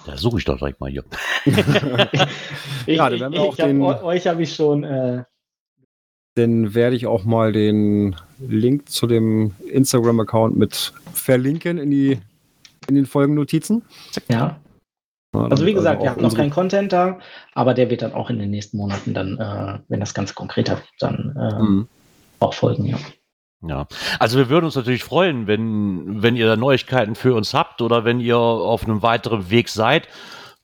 Da suche ich doch direkt mal hier. <laughs> Ich, Ja, ich, auch ich hab, den- eu- euch habe ich schon äh, Dann werde ich auch mal den Link zu dem Instagram-Account mit verlinken in die in den Folgennotizen. ja. Ja, Also wie gesagt, auch wir haben noch keinen Content da, aber der wird dann auch in den nächsten Monaten dann, äh, wenn das Ganze konkreter wird, dann äh, Mhm. auch folgen, ja. Ja, also wir würden uns natürlich freuen, wenn, wenn ihr da Neuigkeiten für uns habt oder wenn ihr auf einem weiteren Weg seid.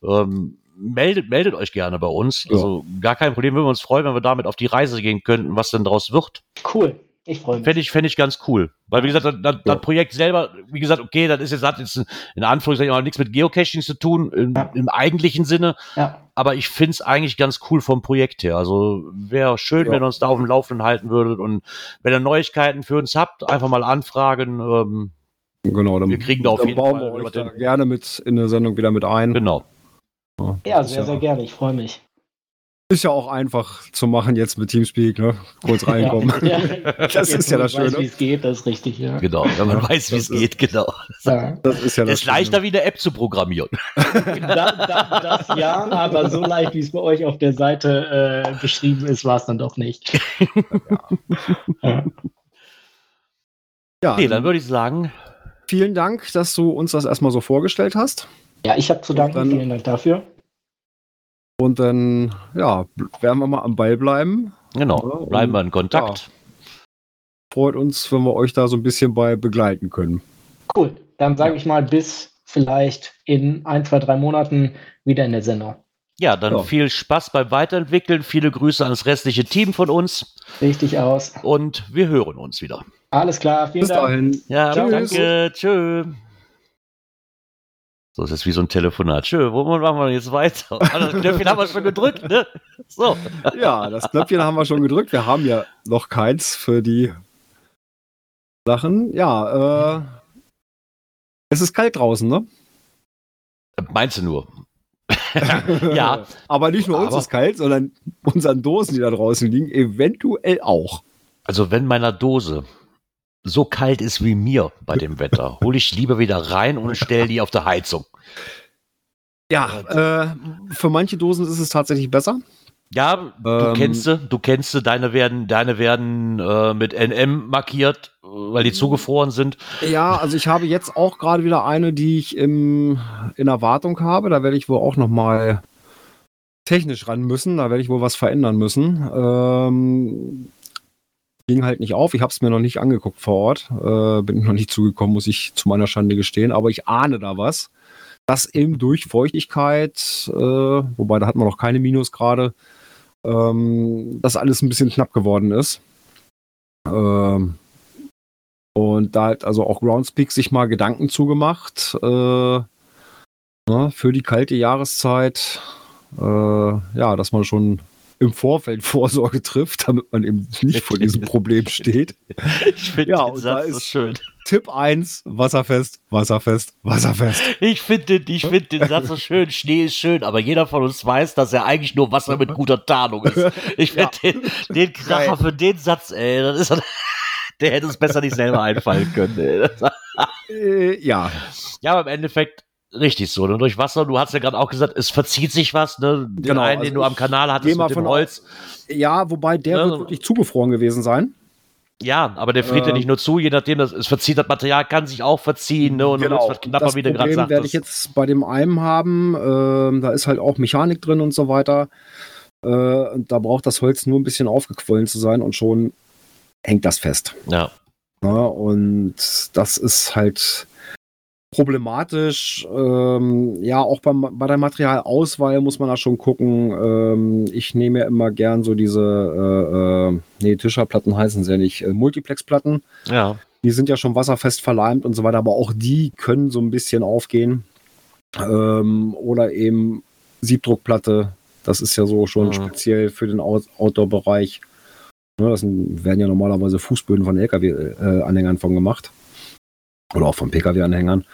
Ähm, meldet, meldet euch gerne bei uns. Ja. Also gar kein Problem, würden wir uns freuen, wenn wir damit auf die Reise gehen könnten, was denn daraus wird. Cool, ich freue mich. Fände ich, fänd ich ganz cool. Weil, wie gesagt, das, das, Ja. Projekt selber, wie gesagt, okay, das ist jetzt, hat jetzt in Anführungszeichen auch nichts mit Geocaching zu tun, im, Ja. im eigentlichen Sinne. Ja, Aber ich finde es eigentlich ganz cool vom Projekt her. Also wäre schön, Ja. wenn ihr uns da auf dem Laufenden halten würdet. Und wenn ihr Neuigkeiten für uns habt, einfach mal anfragen. Ähm, Genau, dann, Wir kriegen da auf dann jeden bauen Fall wir euch da gerne mit in der Sendung wieder mit ein. genau. ja sehr, sehr gerne, ich freue mich. Ist ja auch einfach zu machen jetzt mit Teamspeak, ne? Kurz <laughs> reinkommen. <laughs> Ja, Das Jetzt, ist ja das ich weiß, Schöne. Wie es geht, das ist richtig, ja. Genau. Wenn man weiß, wie das es geht, genau. ja. Das ist ja das ist leichter, wie eine App zu programmieren. <laughs> Da, da, das ja, aber so leicht, wie es bei euch auf der Seite äh, beschrieben ist, war es dann doch nicht. Ja. Ja, Nee, dann würde ich sagen, vielen Dank, dass du uns das erstmal so vorgestellt hast. Ja, ich habe zu danken. Dann- Vielen Dank dafür. Und dann, ja, werden wir mal am Ball bleiben. genau, Ja, bleiben wir in Kontakt. Freut uns, wenn wir euch da so ein bisschen bei begleiten können. Cool. Dann sage ich mal bis vielleicht in ein, zwei, drei Monaten wieder in der Sendung. Ja, dann Ja. viel Spaß beim Weiterentwickeln. Viele Grüße ans restliche Team von uns. Richtig aus. Und wir hören uns wieder. Alles klar. Vielen Bis Dank. dahin. Ja, Tschüss. danke. Tschö. So, es ist wie so ein Telefonat. Tschö, wo machen wir jetzt weiter? Ah, <laughs> Das Knöpfchen haben wir schon gedrückt, ne? So. <laughs> Ja, das Knöpfchen haben wir schon gedrückt. Wir haben ja noch keins für die Sachen. Ja, äh, es ist kalt draußen, ne? Meinst du nur? <laughs> Ja. Aber nicht nur uns Aber- ist kalt, sondern unseren Dosen, die da draußen liegen, eventuell auch. Also, wenn meiner Dose so kalt ist wie mir bei dem Wetter, <laughs> hole ich lieber wieder rein und stelle die auf der Heizung. Ja, äh, für manche Dosen ist es tatsächlich besser. Ja, du Ähm, kennst sie, du kennst sie, deine werden, deine werden äh, mit NM markiert, weil die zugefroren sind. Ja, also ich habe jetzt auch gerade wieder eine, die ich im, in Erwartung habe. Da werde ich wohl auch noch mal technisch ran müssen. Da werde ich wohl was verändern müssen. Ähm, ging halt nicht auf. Ich habe es mir noch nicht angeguckt vor Ort. Äh, bin noch nicht zugekommen, muss ich zu meiner Schande gestehen. Aber ich ahne da was. Das eben durch Feuchtigkeit, äh, wobei da hat man noch keine Minusgrade, ähm, dass alles ein bisschen knapp geworden ist. Ähm, und da hat also auch Groundspeak sich mal Gedanken zugemacht äh, ne, für die kalte Jahreszeit. Äh, ja, dass man schon im Vorfeld Vorsorge trifft, damit man eben nicht vor diesem Problem steht. <laughs> Ich finde Ja, den Satz so schön. Tipp 1, wasserfest, wasserfest, wasserfest. Ich finde den, ich find den Satz so schön. Schnee ist schön, aber jeder von uns weiß, dass er eigentlich nur Wasser mit guter Tarnung ist. Ich finde den, den Kracher für den Satz, ey, das ist, der hätte es besser nicht selber einfallen können. Ey. Äh, ja, ja, aber im Endeffekt richtig so. Ne? Durch Wasser, du hast ja gerade auch gesagt, es verzieht sich was. Ne? Den Genau, einen, also den du am Kanal hattest mit dem von Holz. ja, wobei der Ja, wird wirklich zugefroren gewesen sein. Ja, aber der friert ja Ähm, nicht nur zu, je nachdem, das, es verzieht, das Material kann sich auch verziehen. Ne? Und dann wird's was knapper, das wie du gerade Problem werde sagtest. ich jetzt bei dem einen haben. Ähm, da ist halt auch Mechanik drin und so weiter. Äh, und da braucht das Holz nur ein bisschen aufgequollen zu sein und schon hängt das fest. ja. Ja, und das ist halt problematisch. Ähm, ja, auch beim, bei der Materialauswahl muss man da schon gucken. Ähm, ich nehme ja immer gern so diese, äh, äh, nee, Tischerplatten heißen sie ja nicht, äh, Multiplexplatten. ja. Die sind ja schon wasserfest verleimt und so weiter, aber auch die können so ein bisschen aufgehen. Ähm, oder eben Siebdruckplatte. Das ist ja so schon Mhm. speziell für den Out Outdoor-Bereich. Ne, das werden ja normalerweise Fußböden von LKW-Anhängern von gemacht. Oder auch von Pkw-Anhängern.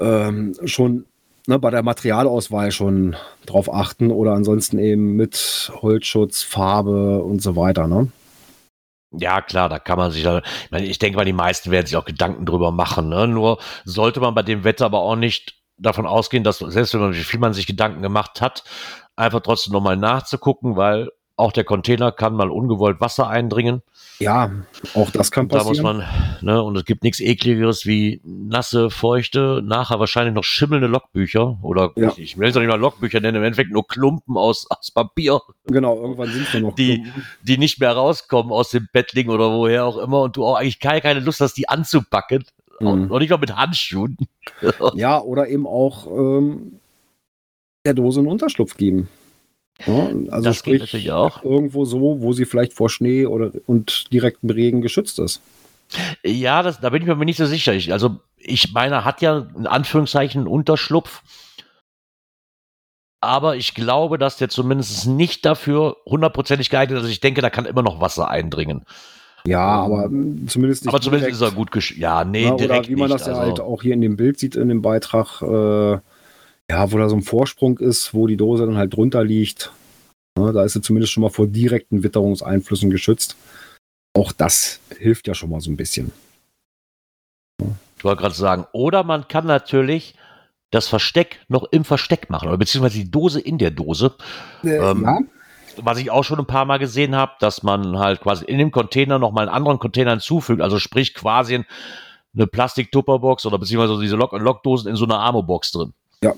Ähm, schon ne, bei der Materialauswahl schon drauf achten oder ansonsten eben mit Holzschutz, Farbe und so weiter. Ne? Ja, klar, da kann man sich, ich, meine, ich denke mal, die meisten werden sich auch Gedanken drüber machen. Ne? Nur sollte man bei dem Wetter aber auch nicht davon ausgehen, dass selbst wenn man, wie viel man sich Gedanken gemacht hat, einfach trotzdem nochmal nachzugucken, weil auch der Container kann mal ungewollt Wasser eindringen. Ja, auch das kann Da muss passieren. man, ne, und es gibt nichts ekligeres wie nasse, feuchte, nachher wahrscheinlich noch schimmelnde Logbücher oder Ja. ich, ich will es nicht mal Logbücher nennen, im Endeffekt nur Klumpen aus, aus Papier, Genau, irgendwann sind wir noch. Die- die nicht mehr rauskommen aus dem Bettling oder woher auch immer und du auch eigentlich keine, keine Lust hast, die anzupacken. Mhm. Und nicht mal mit Handschuhen. Ja, oder eben auch ähm, der Dose einen Unterschlupf geben. Ja, also das geht sprich, natürlich auch. irgendwo so, wo sie vielleicht vor Schnee oder und direktem Regen geschützt ist. Ja, das, da bin ich mir aber nicht so sicher. Ich, also, ich meine, hat ja in Anführungszeichen einen Unterschlupf. Aber ich glaube, dass der zumindest nicht dafür hundertprozentig geeignet ist. Also ich denke, da kann immer noch Wasser eindringen. Ja, aber mm, zumindest nicht. aber zumindest direkt, ist er gut gesch... Ja, nee, ne, direkt Oder wie man nicht. das ja also, halt auch hier in dem Bild sieht, in dem Beitrag, äh, ja, wo da so ein Vorsprung ist, wo die Dose dann halt drunter liegt. Ne, da ist sie zumindest schon mal vor direkten Witterungseinflüssen geschützt. Auch das hilft ja schon mal so ein bisschen. Ich wollte gerade sagen, oder man kann natürlich das Versteck noch im Versteck machen, oder beziehungsweise die Dose in der Dose. Ähm, ja, was ich auch schon ein paar Mal gesehen habe, dass man halt quasi in dem Container noch mal einen anderen Container hinzufügt, also sprich quasi ein- eine Plastik-Tupperbox oder beziehungsweise diese Lock-and-Lock-Dosen in so einer Armo-Box drin. ja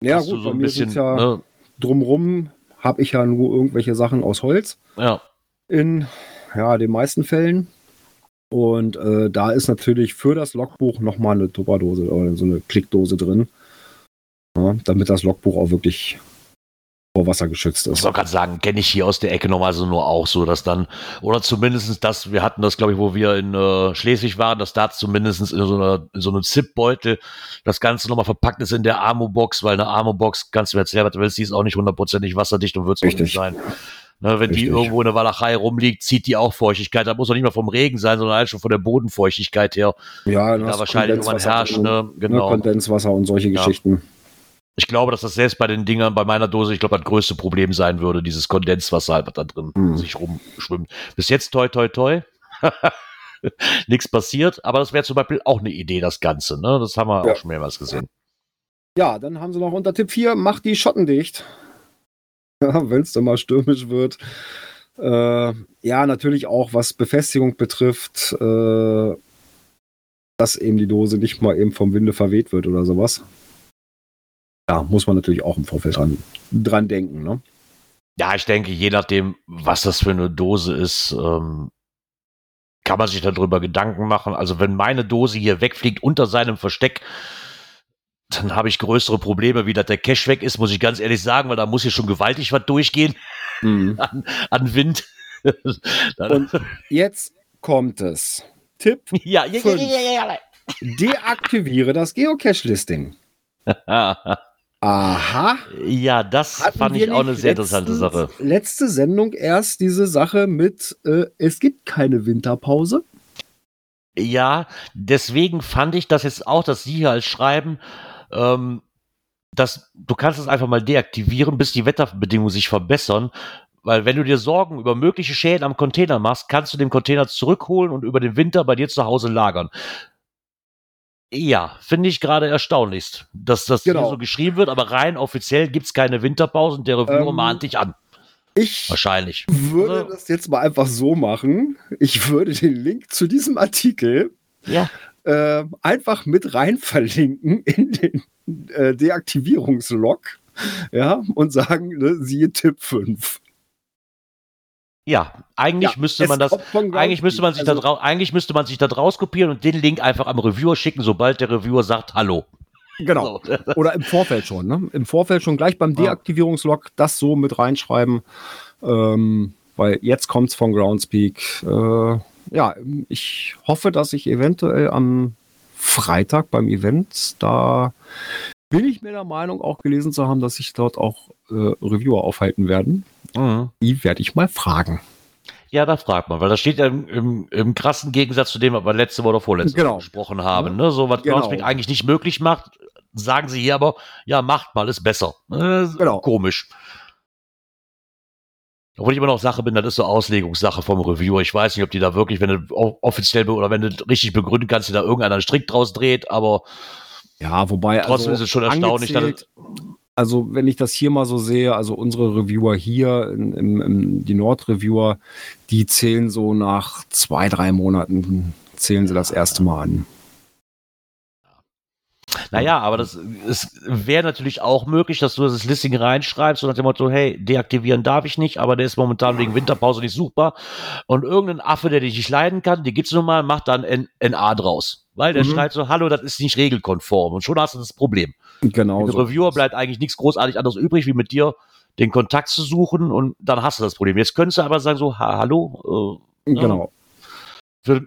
Dass du gut, so bei ein mir bisschen, ja ne, drumrum habe ich ja nur irgendwelche Sachen aus Holz ja, in ja, den meisten Fällen. Und äh, da ist natürlich für das Logbuch nochmal eine Tupperdose oder so eine Klickdose drin. Ja, damit das Logbuch auch wirklich vor Wasser geschützt ich ist. soll gerade sagen, kenne ich hier aus der Ecke normalerweise nur auch so, dass dann, oder zumindestens das, wir hatten das, glaube ich, wo wir in äh, Schleswig waren, dass da zumindestens in so, einer, in so einem Zip-Beutel das Ganze nochmal verpackt ist in der Armo-Box, weil eine Armo-Box, kannst du mir erzählen, was du willst, die ist auch nicht hundertprozentig wasserdicht und wird es nicht sein. Ne, wenn die Richtig. irgendwo in der Walachei rumliegt, zieht die auch Feuchtigkeit. Da muss doch nicht mal vom Regen sein, sondern halt schon von der Bodenfeuchtigkeit her. Ja, Da wahrscheinlich irgendwann herrscht. Ne? ne, Genau. Kondenswasser und solche Ja. Geschichten. Ich glaube, dass das selbst bei den Dingern, bei meiner Dose, ich glaube, das größte Problem sein würde, dieses Kondenswasser, halt, was da drin Hm. sich rumschwimmt. Bis jetzt toi toi toi. <laughs> Nichts passiert, aber das wäre zum Beispiel auch eine Idee, das Ganze. Ne? Das haben wir Ja. auch schon mehrmals gesehen. Ja, dann haben sie noch unter Tipp 4, macht die Schotten dicht. <laughs> ja, wenn es dann mal stürmisch wird. Äh, ja, natürlich auch, was Befestigung betrifft, äh, dass eben die Dose nicht mal eben vom Winde verweht wird oder sowas. Ja, muss man natürlich auch im Vorfeld dran, dran denken. Ne? Ja, ich denke, je nachdem, was das für eine Dose ist, ähm, kann man sich darüber Gedanken machen. Also wenn meine Dose hier wegfliegt unter seinem Versteck, dann habe ich größere Probleme, wie dass der Cash weg ist, muss ich ganz ehrlich sagen, weil da muss hier schon gewaltig was durchgehen mhm. <laughs> an, an, Wind. <laughs> Und jetzt kommt es. Tipp. <laughs> Ja, ja, ja, ja, ja, Deaktiviere das Geocache-Listing. Aha. Ja, das Hatten fand ich auch eine sehr interessante Sache. Letzte Sendung erst diese Sache mit, äh, es gibt keine Winterpause. Ja, deswegen fand ich das jetzt auch, dass Sie hier als schreiben, ähm, dass du kannst es einfach mal deaktivieren, bis die Wetterbedingungen sich verbessern. Weil wenn du dir Sorgen über mögliche Schäden am Container machst, kannst du den Container zurückholen und über den Winter bei dir zu Hause lagern. Ja, finde ich gerade erstaunlichst, dass das genau. hier so geschrieben wird, aber rein offiziell gibt es keine Winterpausen. Der Reviewer ähm, mahnt dich an. Ich Wahrscheinlich. würde also, das jetzt mal einfach so machen. Ich würde den Link zu diesem Artikel ja. äh, einfach mit rein verlinken in den äh, Deaktivierungslog ja, und sagen, ne, siehe Tipp 5. Ja, eigentlich ja, müsste man das, eigentlich müsste man sich also, da eigentlich müsste man sich da draus kopieren und den Link einfach am Reviewer schicken, sobald der Reviewer sagt Hallo. Genau. So. Oder im Vorfeld schon, ne? Im Vorfeld schon gleich beim Deaktivierungslog das so mit reinschreiben. Ähm, weil jetzt kommt es von Groundspeak. Äh, ja, ich hoffe, dass ich eventuell am Freitag beim Event, da bin ich mir der Meinung, auch gelesen zu haben, dass sich dort auch äh, Reviewer aufhalten werden. Mhm. Die werde ich mal fragen. Ja, da fragt man, weil das steht ja im, im, im krassen Gegensatz zu dem, was wir letzte Woche oder vorletzte genau. Gesprochen haben. Ne? So was genau. Groundspeak eigentlich nicht möglich macht, sagen sie hier aber, ja, macht mal, ist besser. Äh, genau. Komisch. Obwohl ich immer noch Sache bin, das ist so Auslegungssache vom Reviewer. Ich weiß nicht, ob die da wirklich, wenn du offiziell oder wenn du richtig begründen kannst, die da irgendeiner Strick draus dreht, aber ja, wobei trotzdem also ist es schon erstaunlich, dass also wenn ich das hier mal so sehe, also unsere Reviewer hier, in, in die Nord-Reviewer, die zählen so nach zwei, drei Monaten, zählen sie das erste Mal an. Naja, aber das wäre natürlich auch möglich, dass du das Listing reinschreibst und nach dem Motto, hey, deaktivieren darf ich nicht, aber der ist momentan wegen Winterpause nicht suchbar. Und irgendein Affe, der dich nicht leiden kann, die gibt's nun mal, macht dann ein NA draus. Weil der mhm. schreibt so, hallo, das ist nicht regelkonform. Und schon hast du das Problem. Genau. Mit so Reviewer bleibt eigentlich nichts großartig anderes übrig, wie mit dir den Kontakt zu suchen und dann hast du das Problem. Jetzt könntest du aber sagen so, ha, hallo. Äh, genau. Für,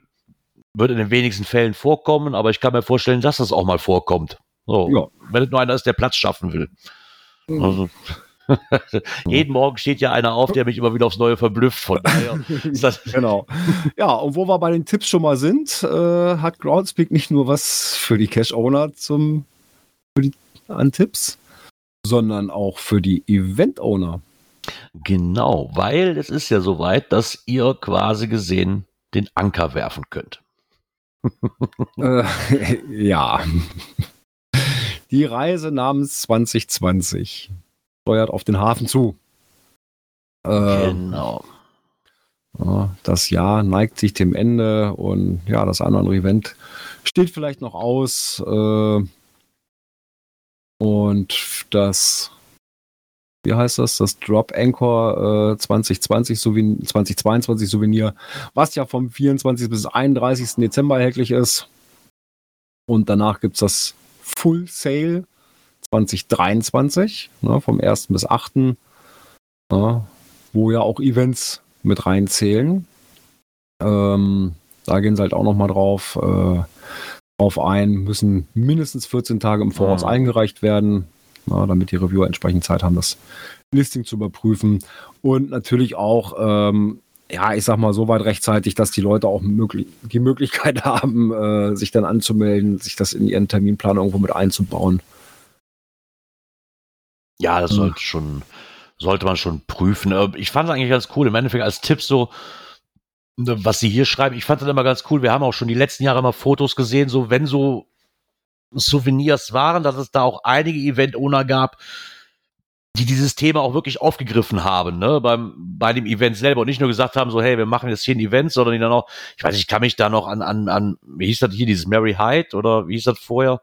wird in den wenigsten Fällen vorkommen, aber ich kann mir vorstellen, dass das auch mal vorkommt. So, ja. Wenn es nur einer ist, der Platz schaffen will. Mhm. Also, <laughs> jeden Morgen steht ja einer auf, der mich immer wieder aufs Neue verblüfft. Von daher <laughs> genau. Ja, und wo wir bei den Tipps schon mal sind, äh, hat Groundspeak nicht nur was für die Cache-Owner zum für die, an Tipps, sondern auch für die Event-Owner. Genau, weil es ist ja soweit, dass ihr quasi gesehen den Anker werfen könnt <laughs> äh, ja. Die Reise namens 2020 steuert auf den Hafen zu. Äh, genau. Das Jahr neigt sich dem Ende und ja, das andere Event steht vielleicht noch aus. Äh, und das wie heißt das, das Drop Anchor äh, 2020 Souvenir, 2022 Souvenir, was ja vom 24. bis 31. Dezember erhältlich ist. Und danach gibt es das Full Sale 2023, ne, vom 1. bis 8. Ne, wo ja auch Events mit reinzählen. Ähm, da gehen sie halt auch nochmal drauf, äh, drauf ein, müssen mindestens 14 Tage im Voraus ah. eingereicht werden na, damit die Reviewer entsprechend Zeit haben, das Listing zu überprüfen. Und natürlich auch, ähm, ja, ich sag mal, so weit rechtzeitig, dass die Leute auch möglich die Möglichkeit <laughs> haben, äh, sich dann anzumelden, sich das in ihren Terminplan irgendwo mit einzubauen. Ja, das sollte schon, sollte man schon prüfen. Äh, ich fand es eigentlich ganz cool. Im Endeffekt als Tipp so, ne, was sie hier schreiben, ich fand das immer ganz cool. Wir haben auch schon die letzten Jahre immer Fotos gesehen, so wenn so Souvenirs waren, dass es da auch einige Event-Owner gab, die dieses Thema auch wirklich aufgegriffen haben, ne, beim, bei dem Event selber und nicht nur gesagt haben, so, hey, wir machen jetzt hier ein Event, sondern die dann auch, ich weiß, ich kann mich da noch an, an, an, wie hieß das hier, dieses Mary Hyde oder wie hieß das vorher?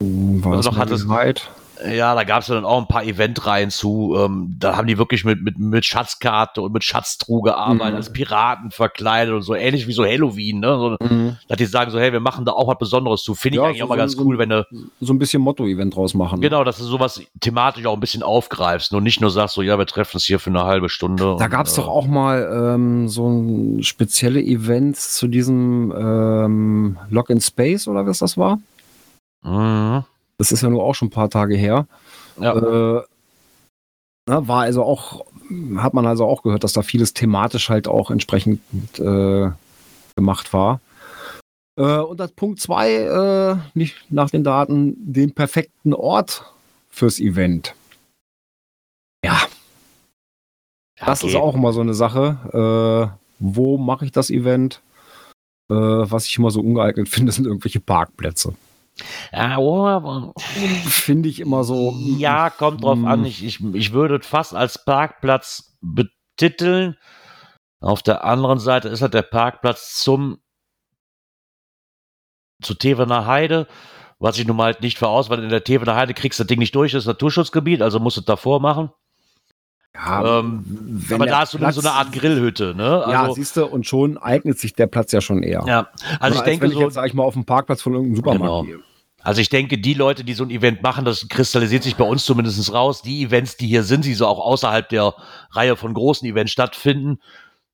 War Also noch hat Mary Hyde? Ja, da gab es dann auch ein paar Eventreihen zu. Ähm, da haben die wirklich mit, mit, mit Schatzkarte und mit Schatztruhe gearbeitet, Mhm. als Piraten verkleidet und so, ähnlich wie so Halloween, ne? So, Mhm. dass die sagen so, hey, wir machen da auch was Besonderes zu. Finde ich Ja, eigentlich so- auch mal so- ganz cool, wenn du, So ein bisschen Motto-Event draus machen. genau, dass du sowas thematisch auch ein bisschen aufgreifst und nicht nur sagst so, ja, wir treffen uns hier für eine halbe Stunde. Da gab es äh, doch auch mal ähm, so ein spezielle Event zu diesem ähm, Lock in Space oder was das war. Mhm. Das ist ja nur auch schon ein paar Tage her. Ja. Äh, na, war also auch, hat man also auch gehört, dass da vieles thematisch halt auch entsprechend äh, gemacht war. Äh, und das Punkt zwei, äh, nicht nach den Daten, den perfekten Ort fürs Event. Ja, das ist Okay. auch immer so eine Sache. Äh, wo mache ich das Event? Äh, was ich immer so ungeeignet <laughs> finde, sind irgendwelche Parkplätze. Ja, oh, Finde ich immer so. <laughs> ja, kommt drauf Mm. an. Ich, ich, ich würde fast als Parkplatz betiteln. Auf der anderen Seite ist halt der Parkplatz zum zu Tevener Heide, was ich nun mal halt nicht voraus, weil in der Tevener Heide kriegst du das Ding nicht durch, das ist Naturschutzgebiet, also musst du es davor machen. Ja, Ähm, aber da hast du nur so eine Platz- Art Grillhütte, ne? ja, Also, siehst du, und schon eignet sich der Platz ja schon eher. ja, also ich Als denke wenn ich so, jetzt, sag ich mal, auf dem Parkplatz von irgendeinem Supermarkt Genau. gehe. Also ich denke, die Leute, die so ein Event machen, das kristallisiert sich bei uns zumindest raus. Die Events, die hier sind, die so auch außerhalb der Reihe von großen Events stattfinden,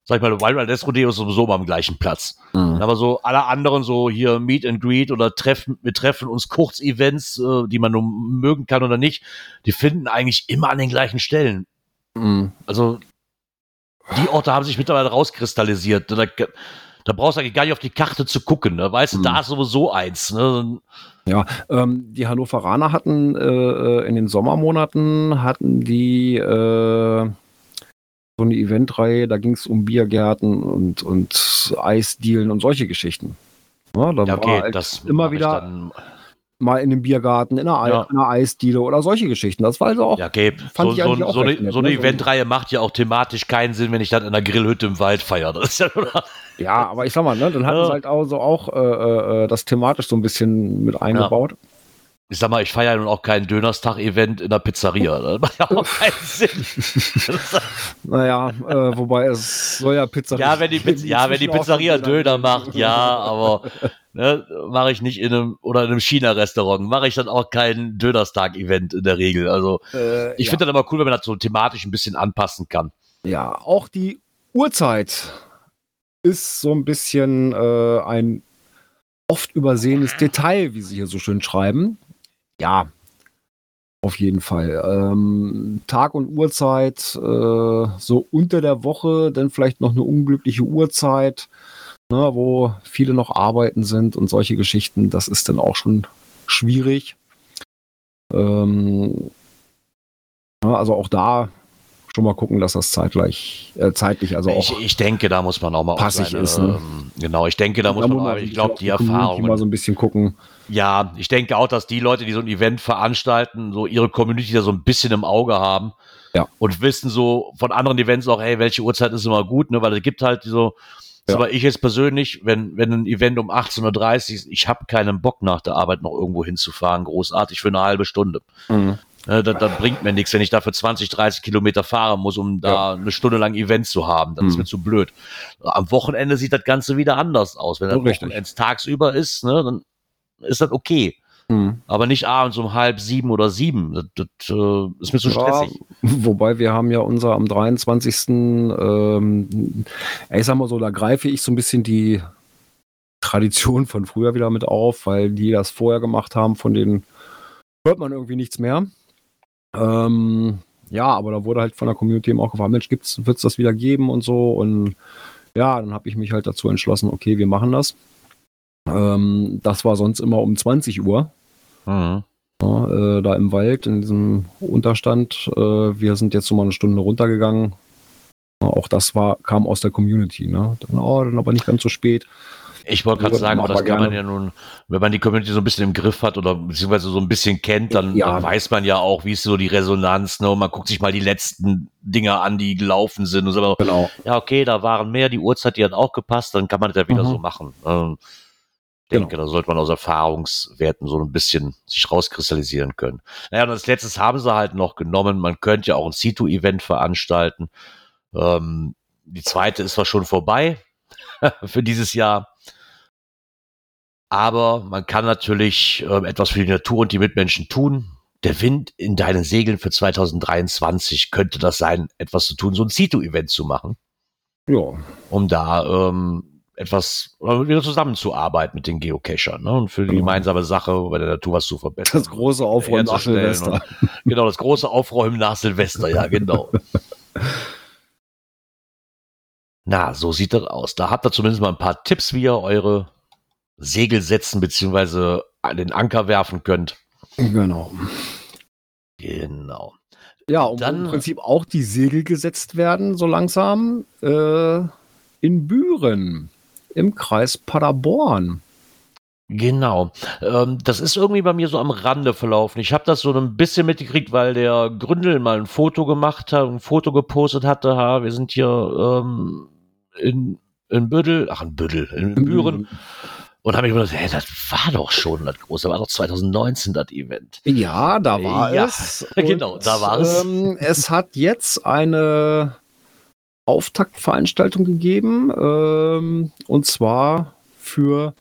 sag ich mal, Wild Wild West Rodeo ist sowieso mal am gleichen Platz. Mhm. Aber so alle anderen, so hier Meet and Greet oder Treffen, wir treffen uns Kurzevents, äh, die man nun mögen kann oder nicht, die finden eigentlich immer an den gleichen Stellen. Mhm. Also die Orte haben sich mittlerweile rauskristallisiert. Da, da brauchst du eigentlich gar nicht auf die Karte zu gucken. Ne? Weißt du, Mhm. da ist sowieso eins. Ne? Ähm, die Hannoveraner hatten äh, äh, in den Sommermonaten hatten die äh, so eine Eventreihe, da ging es um Biergärten und, und Eisdielen und solche Geschichten. Ja, da Ja, war okay, halt das immer wieder mal in einem Biergarten, in einer, Ei- Ja. in einer Eisdiele oder solche Geschichten. Das war also auch ja, okay. Fand So, so, so, recht eine, so eine ne? So- Eventreihe macht ja auch thematisch keinen Sinn, wenn ich dann in einer Grillhütte im Wald feiere. Ja Ja, aber ich sag mal, ne, dann hatten Ja. sie halt auch so auch äh, äh, das thematisch so ein bisschen mit eingebaut. ich sag mal, ich feiere ja nun auch kein Dönerstag-Event in der Pizzeria. Das macht ja auch keinen <laughs> Sinn. Naja, äh, wobei es soll ja Pizzeria. ja, wenn die, Piz ja, wenn die Pizzeria Döner macht, ja, aber <laughs> ne, mache ich nicht in einem oder in einem China-Restaurant, mache ich dann auch kein Dönerstag-Event in der Regel. Also Äh, ich ja. finde das aber cool, wenn man das so thematisch ein bisschen anpassen kann. ja, auch die Uhrzeit ist so ein bisschen äh, ein oft übersehenes Detail, wie sie hier so schön schreiben. Ja, auf jeden Fall. Ähm, Tag und Uhrzeit, äh, so unter der Woche, dann vielleicht noch eine unglückliche Uhrzeit, ne, wo viele noch arbeiten sind und solche Geschichten. Das ist dann auch schon schwierig. Ähm, ja, also auch da schon mal gucken, dass das zeitgleich, äh, zeitlich, also auch ich, ich denke, da muss man auch mal passig seine, ist, ne? ähm, Genau, ich denke, da muss man auch, ich glaube, die Erfahrungen. mal so ein bisschen gucken. Ja, ich denke auch, dass die Leute, die so ein Event veranstalten, so ihre Community da so ein bisschen im Auge haben. Ja. Und wissen so von anderen Events auch, hey, welche Uhrzeit ist immer gut, ne? Weil es gibt halt so, Ja. aber ich jetzt persönlich, wenn, wenn ein Event um 18.30 Uhr ist, ich habe keinen Bock nach der Arbeit noch irgendwo hinzufahren, großartig für eine halbe Stunde. Ne, das, das bringt mir nichts, wenn ich dafür 20, 30 Kilometer fahren muss, um da eine Stunde lang Event zu haben. Das ist Mhm. mir zu blöd. Am Wochenende sieht das Ganze wieder anders aus. Wenn. Wochenends tagsüber ist, ne, dann ist das okay. Mhm. Aber nicht abends um halb sieben oder sieben. Das, das äh, ist mir zu stressig. Ja, wobei wir haben ja unser am 23. Ähm, ich sag mal so, da greife ich so ein bisschen die Tradition von früher wieder mit auf, weil die das vorher gemacht haben, von denen hört man irgendwie nichts mehr. Ähm, ja, aber da wurde halt von der Community eben auch gefragt, Mensch, wird es das wieder geben und so. Und ja, dann habe ich mich halt dazu entschlossen, okay, wir machen das. Ähm, das war sonst immer um 20 Uhr. Mhm. Ja, äh, da im Wald, in diesem Unterstand. Äh, wir sind jetzt so mal eine Stunde runtergegangen. Auch das war, kam aus der Community. Ne? Dann, oh, dann aber nicht ganz so spät. Ich wollte gerade sagen, aber das kann man ja nun, wenn man die Community so ein bisschen im Griff hat oder beziehungsweise so ein bisschen kennt, dann, Ja. dann weiß man ja auch, wie ist so die Resonanz, ne? Und man guckt sich mal die letzten Dinger an, die gelaufen sind und so. Genau. Ja, okay, da waren mehr, die Uhrzeit, die hat auch gepasst, dann kann man das ja wieder Mhm. so machen. Ähm, denke, Genau. da sollte man aus Erfahrungswerten so ein bisschen sich rauskristallisieren können. Naja, und als letztes haben sie halt noch genommen, man könnte ja auch ein C2-Event veranstalten. Ähm, die zweite ist zwar schon vorbei <laughs> für dieses Jahr, aber man kann natürlich ähm, etwas für die Natur und die Mitmenschen tun. Der Wind in deinen Segeln für 2023 könnte das sein, etwas zu tun, so ein C2-Event zu machen Ja. um da ähm, etwas oder wieder zusammenzuarbeiten mit den Geocachern ne? und für die Genau. gemeinsame Sache bei der Natur was zu verbessern. Das große Aufräumen nach Silvester. und- <laughs> Genau, das große Aufräumen nach Silvester, ja, genau. <laughs> Na, so sieht das aus. Da habt ihr zumindest mal ein paar Tipps, wie ihr eure Segel setzen bzw. an den Anker werfen könnt. Genau. Genau. Ja, und Dann- im Prinzip auch die Segel gesetzt werden, so langsam, äh, in Büren im Kreis Paderborn. Genau. Ähm, das ist irgendwie bei mir so am Rande verlaufen. Ich habe das so ein bisschen mitgekriegt, weil der Gründel mal ein Foto gemacht hat, ein Foto gepostet hatte. Ha, wir sind hier ähm, in, in Büdel, ach in Büdel, in, in Büren. Und habe ich mir gedacht, hey, das war doch schon das große, war doch 2019 das Event. Ja, da war Ja, es. <laughs> genau, da war es. Ähm, es hat jetzt eine Auftaktveranstaltung gegeben, ähm, und zwar für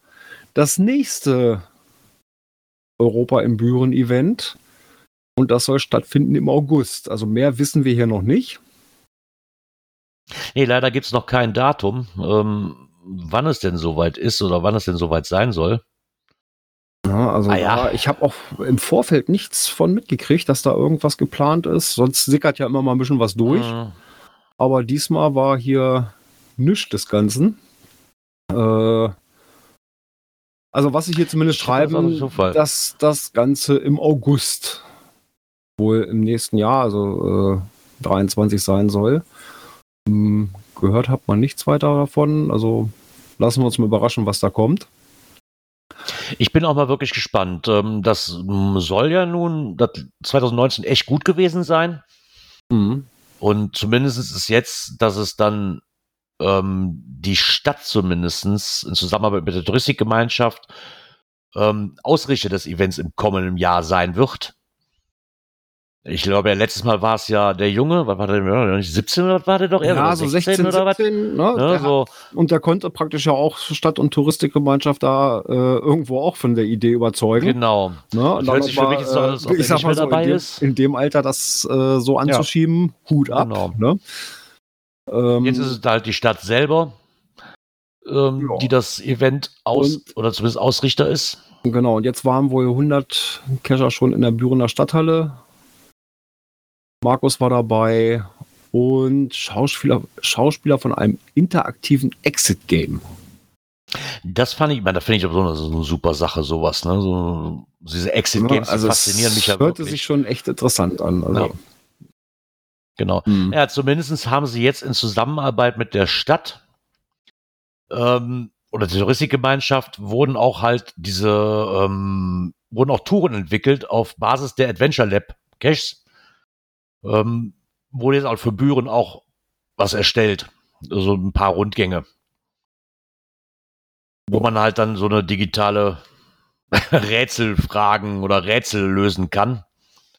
das nächste Europa im Büren-Event. Und das soll stattfinden im August. Also mehr wissen wir hier noch nicht. Nee, leider gibt's noch kein Datum, ähm, wann es denn soweit ist oder wann es denn soweit sein soll. Ja, also Ah, ja. ich habe auch im Vorfeld nichts von mitgekriegt, dass da irgendwas geplant ist. Sonst sickert ja immer mal ein bisschen was durch. Mhm. Aber diesmal war hier nichts des Ganzen. Äh, also was ich hier zumindest finde das dass das Ganze im August wohl im nächsten Jahr, also äh, 23 sein soll. Hm, gehört hat man nichts weiter davon. Also lassen wir uns mal überraschen, was da kommt. Ich bin auch mal wirklich gespannt. Ähm, Das soll ja nun das 2019 echt gut gewesen sein. Mhm. Und zumindest ist jetzt, dass es dann ähm, die Stadt zumindestens in Zusammenarbeit mit der Touristikgemeinschaft ähm, Ausrichter des Events im kommenden Jahr sein wird. Ich glaube, ja, letztes Mal war es ja der Junge, was war der, ja, nicht 17 oder was war der doch? eher, Ja, oder so 16, oder was? 17, ne? Ne, Der so, Und der konnte praktisch ja auch Stadt- und Touristikgemeinschaft da äh, irgendwo auch von der Idee überzeugen. genau. Ne? Und Das hört sich für mich jetzt so an, als ob ich sag mal so, dabei in dem, ist. in dem Alter das äh, so anzuschieben, Hut ab. Genau. Ne? Ähm, Jetzt ist es halt die Stadt selber, ähm, Ja. die das Event aus Und- oder zumindest Ausrichter ist. Genau, und jetzt waren wohl 100 Kescher schon in der Bürener Stadthalle. Markus war dabei und Schauspieler, Schauspieler von einem interaktiven Exit-Game. Das fand ich, ich meine, da finde ich aber so eine, super Sache, sowas, ne? So, diese Exit-Games, die also faszinieren mich ja hörte wirklich. sich schon echt interessant an. Also, Ja. Genau. hm. Ja, zumindest haben sie jetzt in Zusammenarbeit mit der Stadt ähm, oder der Touristikgemeinschaft wurden auch halt diese, ähm, wurden auch Touren entwickelt auf Basis der Adventure Lab Caches. Ähm, wurde jetzt auch für Büren auch was erstellt. So ein paar Rundgänge. Wo man halt dann so eine digitale <laughs> Rätselfragen oder Rätsel lösen kann.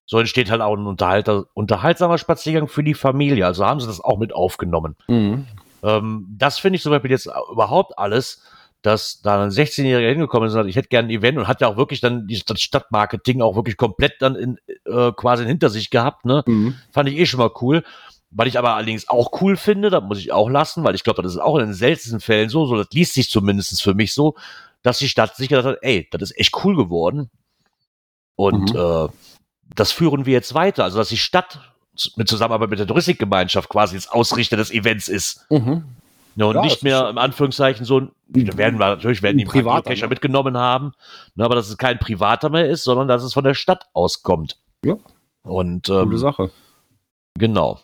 So entsteht halt auch ein unterhalter, unterhaltsamer Spaziergang für die Familie. Also haben sie das auch mit aufgenommen. Mhm. Ähm, das finde ich zum Beispiel jetzt überhaupt alles, dass da ein 16-Jähriger hingekommen ist und sagt, ich hätte gerne ein Event und hat ja auch wirklich dann das Stadtmarketing auch wirklich komplett dann in, äh, quasi hinter sich gehabt. Ne? Mhm. Fand ich eh schon mal cool. Was ich aber allerdings auch cool finde, das muss ich auch lassen, weil ich glaube, das ist auch in den seltensten Fällen so, so das liest sich zumindest für mich so, dass die Stadt sich gedacht hat, ey, das ist echt cool geworden. Und Mhm. äh, das führen wir jetzt weiter. Also, dass die Stadt mit Zusammenarbeit mit der Touristikgemeinschaft quasi jetzt Ausrichter des Events ist. Mhm. Ne, und Ja, nicht mehr im Anführungszeichen so ein, da werden wir natürlich werden die Ein privater, Cacher ne? mitgenommen haben, ne, aber dass es kein privater mehr ist, sondern dass es von der Stadt auskommt. Ja. Und Coole ähm, Sache. genau.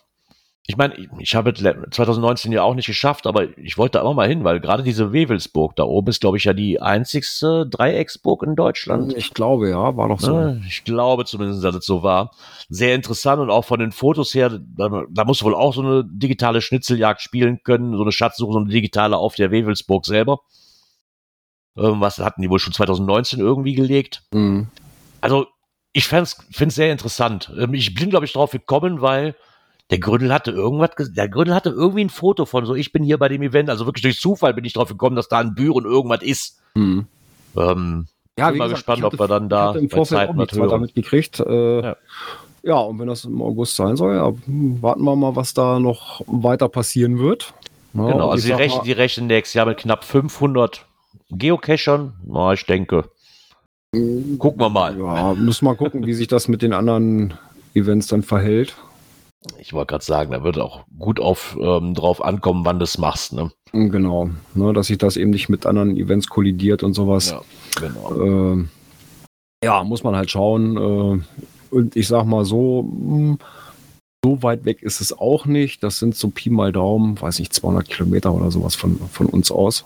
Ich meine, ich, ich habe 2019 ja auch nicht geschafft, aber ich wollte da immer mal hin, weil gerade diese Wewelsburg da oben ist, glaube ich, ja die einzigste Dreiecksburg in Deutschland. Ich glaube, ja, war doch so. Ne? Ich glaube zumindest, dass es so war. Sehr interessant und auch von den Fotos her, da, da musst du wohl auch so eine digitale Schnitzeljagd spielen können, so eine Schatzsuche, so eine digitale auf der Wewelsburg selber. Irgendwas hatten die wohl schon 2019 irgendwie gelegt. Mhm. Also, ich finde es sehr interessant. Ähm, Ich bin, glaube ich, drauf gekommen, weil der Gründel hatte irgendwas, der Gründel hatte irgendwie ein Foto von so, ich bin hier bei dem Event, also wirklich durch Zufall bin ich drauf gekommen, dass da ein Büren irgendwas ist. Mhm. Ähm, Ja, Bin mal gespannt, ich ob wir dann da hatte im bei Vorfeld Zeit auch mal nichts weiter hören. mitgekriegt. Äh, Ja. ja. und wenn das im August sein soll, ja, warten wir mal, was da noch weiter passieren wird. Ja, genau, also die rechnen, mal, die rechnen nächstes Jahr mit knapp 500 Geocachern. Na, ich denke, gucken wir mal. Ja, müssen wir gucken, wie sich das mit den anderen Events dann verhält. Ich wollte gerade sagen, da wird auch gut auf, ähm, drauf ankommen, wann du es machst. Ne? Genau, ne, dass sich das eben nicht mit anderen Events kollidiert und sowas. Ja, genau. Ähm, ja, muss man halt schauen. Äh, und ich sag mal so, mh, so weit weg ist es auch nicht. Das sind so Pi mal Daumen, weiß nicht, 200 Kilometer oder sowas von, von uns aus.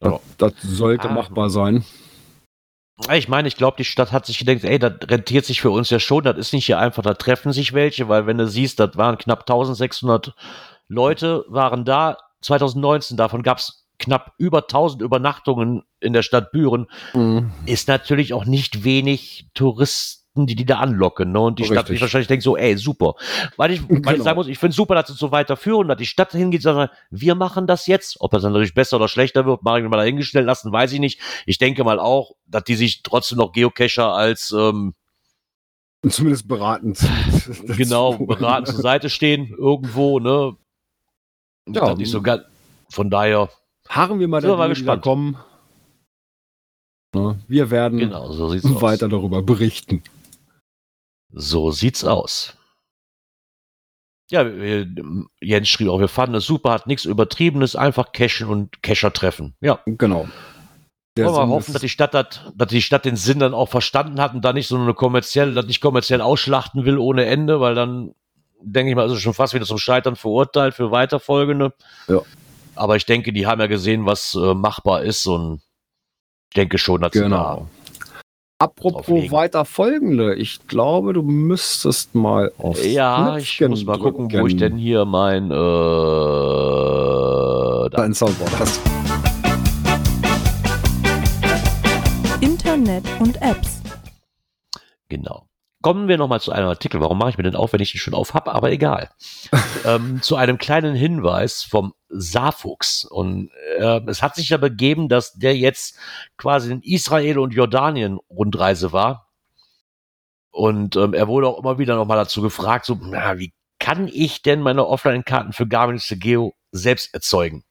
Das, das sollte Ah. machbar sein. Ich meine, ich glaube, die Stadt hat sich gedacht, ey, das rentiert sich für uns ja schon. Das ist nicht hier einfach, da treffen sich welche, weil wenn du siehst, das waren knapp 1600 Leute, waren da 2019. Davon gab es knapp über 1000 Übernachtungen in der Stadt Büren. Ist natürlich auch nicht wenig Touristen, die die da anlocken. Ne? Und die Stadt Richtig. sich wahrscheinlich denkt so, ey, super. Weil ich, weil Genau. ich sagen muss, ich finde super, dass sie es so weiterführen, dass die Stadt hingeht und sagt, wir machen das jetzt. Ob das dann natürlich besser oder schlechter wird, mag ich mir mal dahingestellt lassen, weiß ich nicht. Ich denke mal auch, dass die sich trotzdem noch Geocacher als ähm, Zumindest beratend. <laughs> genau beraten zur Seite stehen irgendwo, ne? Und Ja. nicht so ganz. Von daher, Harren wir mal, die da gespannt. kommen. Ne, Wir werden genau, so sieht's aus. weiter darüber berichten. So sieht's aus. Ja, wir- Jens schrieb auch, wir fanden es super, hat nichts Übertriebenes, einfach cashen und Cacher treffen. Ja, Genau. Der wollen wir hoffen, dass die Stadt das, dass die Stadt den Sinn dann auch verstanden hat und da nicht so eine kommerziell, das nicht kommerziell ausschlachten will ohne Ende, weil dann denke ich mal, ist es schon fast wieder zum Scheitern verurteilt für weiterfolgende. Ja. Aber ich denke, die haben ja gesehen, was äh, machbar ist und ich denke schon, dass sie Genau. Apropos weiter folgende, ich glaube, du müsstest mal auf ja, ich muss mal gucken, wo ich denn hier mein äh, dein Soundboard hast. Internet und Apps. Genau. Kommen wir nochmal zu einem Artikel. Warum mache ich mir den auf, wenn ich ihn schon auf habe? Aber egal. <laughs> ähm, zu einem kleinen Hinweis vom Saarfuchs. Und äh, es hat sich ja begeben, dass der jetzt quasi in Israel und Jordanien Rundreise war. Und ähm, er wurde auch immer wieder nochmal dazu gefragt, so, na, wie kann ich denn meine Offline-Karten für Garmin Geo selbst erzeugen?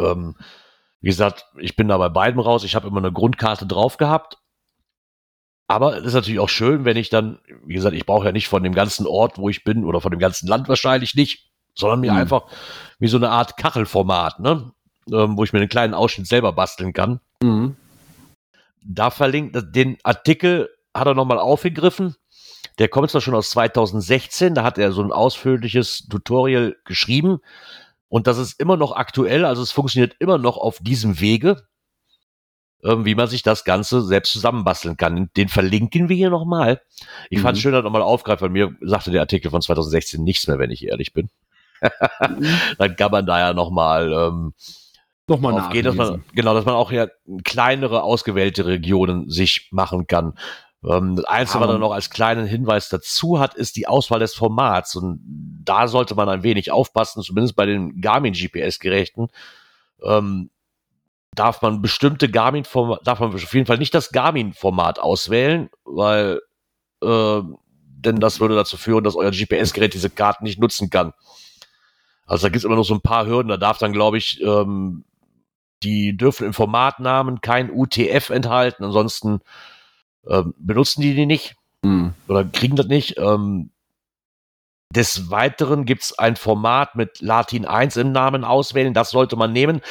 Ähm, wie gesagt, ich bin da bei beiden raus. Ich habe immer eine Grundkarte drauf gehabt. Aber es ist natürlich auch schön, wenn ich dann, wie gesagt, ich brauche ja nicht von dem ganzen Ort, wo ich bin, oder von dem ganzen Land wahrscheinlich nicht, sondern mir Mhm. einfach wie so eine Art Kachelformat, ne? Ähm, wo ich mir einen kleinen Ausschnitt selber basteln kann. Mhm. Da verlinkt, den Artikel hat er nochmal aufgegriffen. Der kommt zwar schon aus 2016, da hat er so ein ausführliches Tutorial geschrieben. Und das ist immer noch aktuell, also es funktioniert immer noch auf diesem Wege, wie man sich das Ganze selbst zusammenbasteln kann. Den verlinken wir hier nochmal. Ich fand es Mhm. schön, dass er nochmal aufgreift, weil mir sagte der Artikel von 2016 nichts mehr, wenn ich ehrlich bin. <laughs> Dann kann man da ja nochmal ähm, Nochmal drauf gehen, dass man, genau, dass man auch ja kleinere, ausgewählte Regionen sich machen kann. Ähm, das Einzige, was er noch als kleinen Hinweis dazu hat, ist die Auswahl des Formats. Und da sollte man ein wenig aufpassen, zumindest bei den Garmin GPS-Geräten. Ähm, darf man bestimmte Garmin darf man auf jeden Fall nicht das Garmin-Format auswählen, weil äh, denn das würde dazu führen, dass euer GPS-Gerät diese Karten nicht nutzen kann. Also da gibt es immer noch so ein paar Hürden. Da darf dann, glaube ich, ähm, die dürfen im Formatnamen kein UTF enthalten. Ansonsten ähm, benutzen die die nicht Mhm. oder kriegen das nicht. Ähm, des Weiteren gibt es ein Format mit Latin 1 im Namen auswählen. Das sollte man nehmen.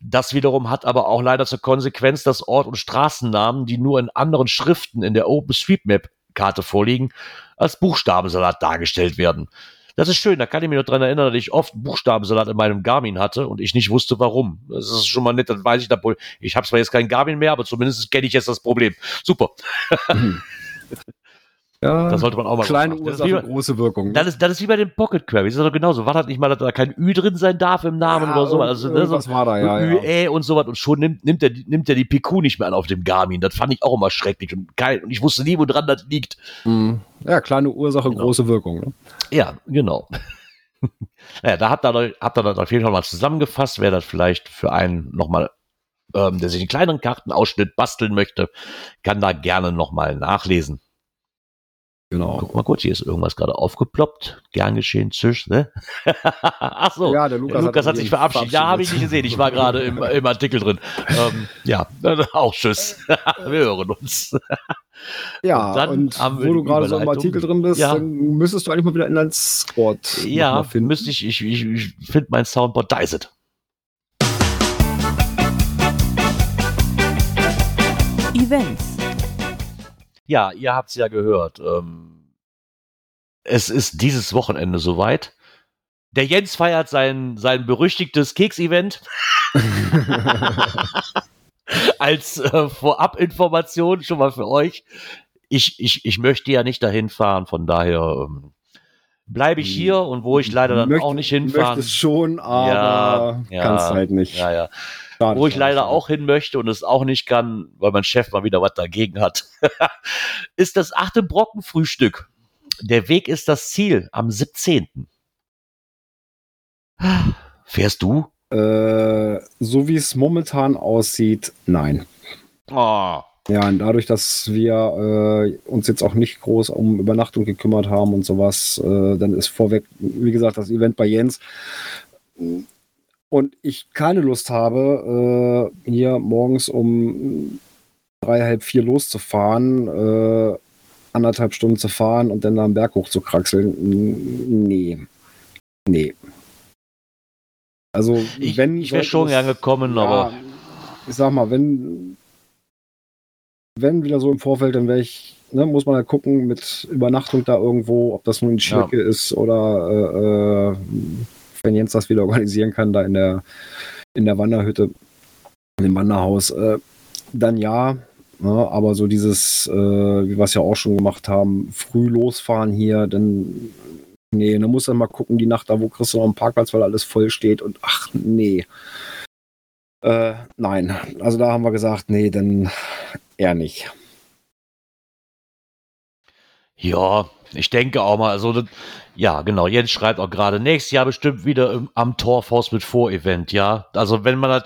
Das wiederum hat aber auch leider zur Konsequenz, dass Ort- und Straßennamen, die nur in anderen Schriften in der OpenStreetMap-Karte vorliegen, als Buchstabensalat dargestellt werden. Das ist schön, da kann ich mich noch dran erinnern, dass ich oft Buchstabensalat in meinem Garmin hatte und ich nicht wusste, warum. Das ist schon mal nett, dann weiß ich, ich habe zwar jetzt kein Garmin mehr, aber zumindest kenne ich jetzt das Problem. Super. <laughs> Ja, Da sollte man auch mal kleine Ursache, wie- große Wirkung. ne? Das ist, das ist wie bei den Pocket Queries. Das ist doch genauso. War das nicht mal, dass da kein Ü drin sein darf im Namen oder so? Also, ne, so war da, ja. Ü, ja. Ä und sowas. Und schon nimmt, nimmt, er, die- nimmt er die PQ nicht mehr an auf dem Garmin. Das fand ich auch immer schrecklich. Und, kein, und ich wusste nie, woran das liegt. Mhm. ja, kleine Ursache, Genau. große Wirkung. Ne? Ja, genau. <laughs> naja, da habt ihr, habt ihr das auf jeden Fall mal zusammengefasst. Wer das vielleicht für einen nochmal, ähm, der sich einen kleineren Kartenausschnitt basteln möchte, kann da gerne nochmal nachlesen. Genau. Guck mal kurz, hier ist irgendwas gerade aufgeploppt. Gern geschehen, Zisch, ne? <laughs> Ach so. Ja, der Der Lukas, Lukas, hat sich verabschiedet. Ja, habe ich nicht gesehen. Ich war gerade im, <laughs> im Artikel drin. Ähm, ja, auch tschüss. <laughs> Wir hören uns. Ja, Und dann und wo du gerade so im. Artikel drin bist, Ja. dann müsstest du eigentlich mal wieder in dein noch Ja, finden. müsste ich, ich, ich, ich finde mein Soundboard, da ist es. Events. Ja, ihr habt es ja gehört. Ähm, es ist dieses Wochenende soweit. Der Jens feiert sein, sein berüchtigtes Keks-Event. <laughs> Als äh, Vorabinformation schon mal für euch. Ich, ich, ich möchte ja nicht dahin fahren, von daher ähm, bleibe ich hier und wo ich leider dann Möcht- auch nicht hinfahren. Möchtest schon, aber Ja, ja. kannst halt nicht. Ja, ja. Schade, Wo ich leider schade. auch hin möchte und es auch nicht kann, weil mein Chef mal wieder was dagegen hat, <laughs> ist das achte Brockenfrühstück. Der Weg ist das Ziel am 17. <sighs> Fährst du? Äh, so wie es momentan aussieht, nein. Oh, Ja, und dadurch, dass wir äh, uns jetzt auch nicht groß um Übernachtung gekümmert haben und sowas, äh, dann ist vorweg, wie gesagt, das Event bei Jens. Und ich keine Lust habe, äh, hier morgens um drei, halb vier loszufahren, äh, anderthalb Stunden zu fahren und dann da am Berg hoch zu kraxeln. Nee. Nee. Also, ich, wenn. ich wäre schon es- gern gekommen, aber ja, ich sag mal, wenn, wenn wieder so im Vorfeld, dann wäre ich, ne, muss man halt gucken mit Übernachtung da irgendwo, ob das nun in Schirke ist oder äh, äh, wenn Jens das wieder organisieren kann, da in der, in der Wanderhütte, dem Wanderhaus, äh, dann ja. Ne, aber so dieses, äh, wie wir es ja auch schon gemacht haben, früh losfahren hier, dann nee, dann muss dann mal gucken, die Nacht da, wo kriegst du noch einen Parkplatz, weil alles voll steht und ach nee. Äh, nein, also da haben wir gesagt, nee, dann eher nicht. ja, ich denke auch mal, also, ja, genau, Jens schreibt auch gerade, nächstes Jahr bestimmt wieder im, am Torforce mit Vorevent, ja. Also, wenn man das,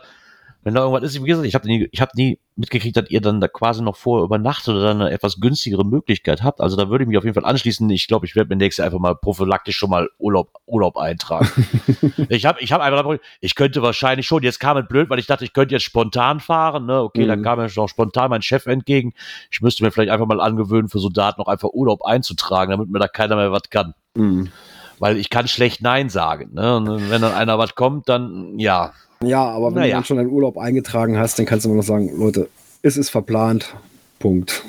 wenn da irgendwas ist, wie gesagt, ich habe nie, ich hab nie mitgekriegt, dass ihr dann da quasi noch vorher übernachtet oder dann eine etwas günstigere Möglichkeit habt. Also da würde ich mich auf jeden Fall anschließen. Ich glaube, ich werde mir nächstes Jahr einfach mal prophylaktisch schon mal Urlaub, Urlaub eintragen. <laughs> ich habe ich hab einfach, ich könnte wahrscheinlich schon, jetzt kam es blöd, weil ich dachte, ich könnte jetzt spontan fahren. Ne? Okay, Mhm. dann kam mir noch spontan mein Chef entgegen. Ich müsste mir vielleicht einfach mal angewöhnen, für so Daten noch einfach Urlaub einzutragen, damit mir da keiner mehr was kann. Mhm. Weil ich kann schlecht Nein sagen. Ne? Und wenn dann einer was kommt, dann ja. Ja, aber wenn Naja. du dann schon deinen Urlaub eingetragen hast, dann kannst du immer noch sagen, Leute, es ist verplant. Punkt.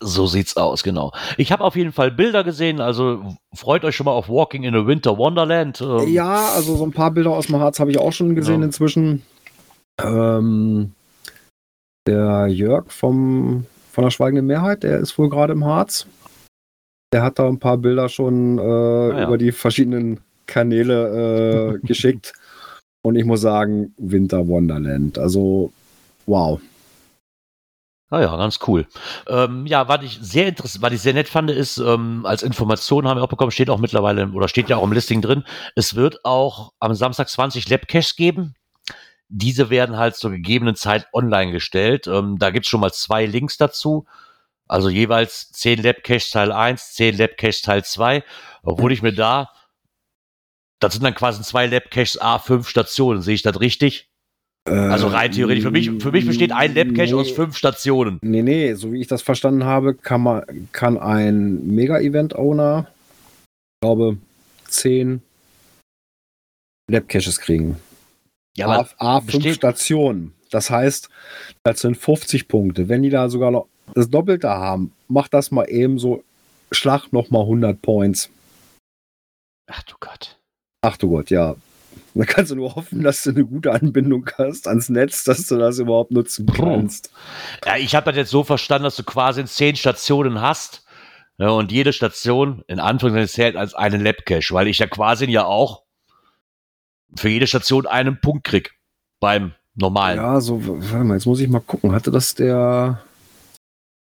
So sieht's aus, genau. Ich habe auf jeden Fall Bilder gesehen, also freut euch schon mal auf Walking in a Winter Wonderland. Ähm, Ja, also so ein paar Bilder aus dem Harz habe ich auch schon gesehen Ja. inzwischen. Ähm, der Jörg vom, von der Schweigenden Mehrheit, der ist wohl gerade im Harz. Der hat da ein paar Bilder schon äh, ja. über die verschiedenen Kanäle äh, <laughs> geschickt. Und ich muss sagen, Winter Wonderland. Also, wow. Naja, ganz cool. Ähm, ja, was ich sehr interessant, was ich sehr nett fand, ist, ähm, als Information haben wir auch bekommen, steht auch mittlerweile, oder steht ja auch im Listing drin, es wird auch am Samstag 20 Labcaches geben. Diese werden halt zur gegebenen Zeit online gestellt. Ähm, da gibt's schon mal zwei Links dazu. Also jeweils 10 Labcaches Teil 1, 10 Labcaches Teil 2. Obwohl ich mir da, das sind dann quasi zwei Labcaches A5 Stationen, sehe ich das richtig? Also rein theoretisch, für mich, für mich besteht ein Labcache aus fünf Stationen. Nee, nee, so wie ich das verstanden habe, kann man kann ein Mega-Event-Owner, ich glaube, 10 Labcaches kriegen. Ja, aber A, A5 besteht- Stationen. Das heißt, das sind 50 Punkte. Wenn die da sogar noch das Doppelte haben, macht das mal eben so Schlag noch mal 100 Points. Ach du Gott. Ach du Gott, ja. Da kannst du nur hoffen, dass du eine gute Anbindung hast ans Netz, dass du das überhaupt nutzen kannst. Ja, ich habe das jetzt so verstanden, dass du quasi zehn Stationen hast. Ja, und jede Station, in Anführungszeichen, zählt als einen Labcache, weil ich ja quasi ja auch für jede Station einen Punkt krieg. Beim normalen. Ja, so, warte mal, jetzt muss ich mal gucken. Hatte das der.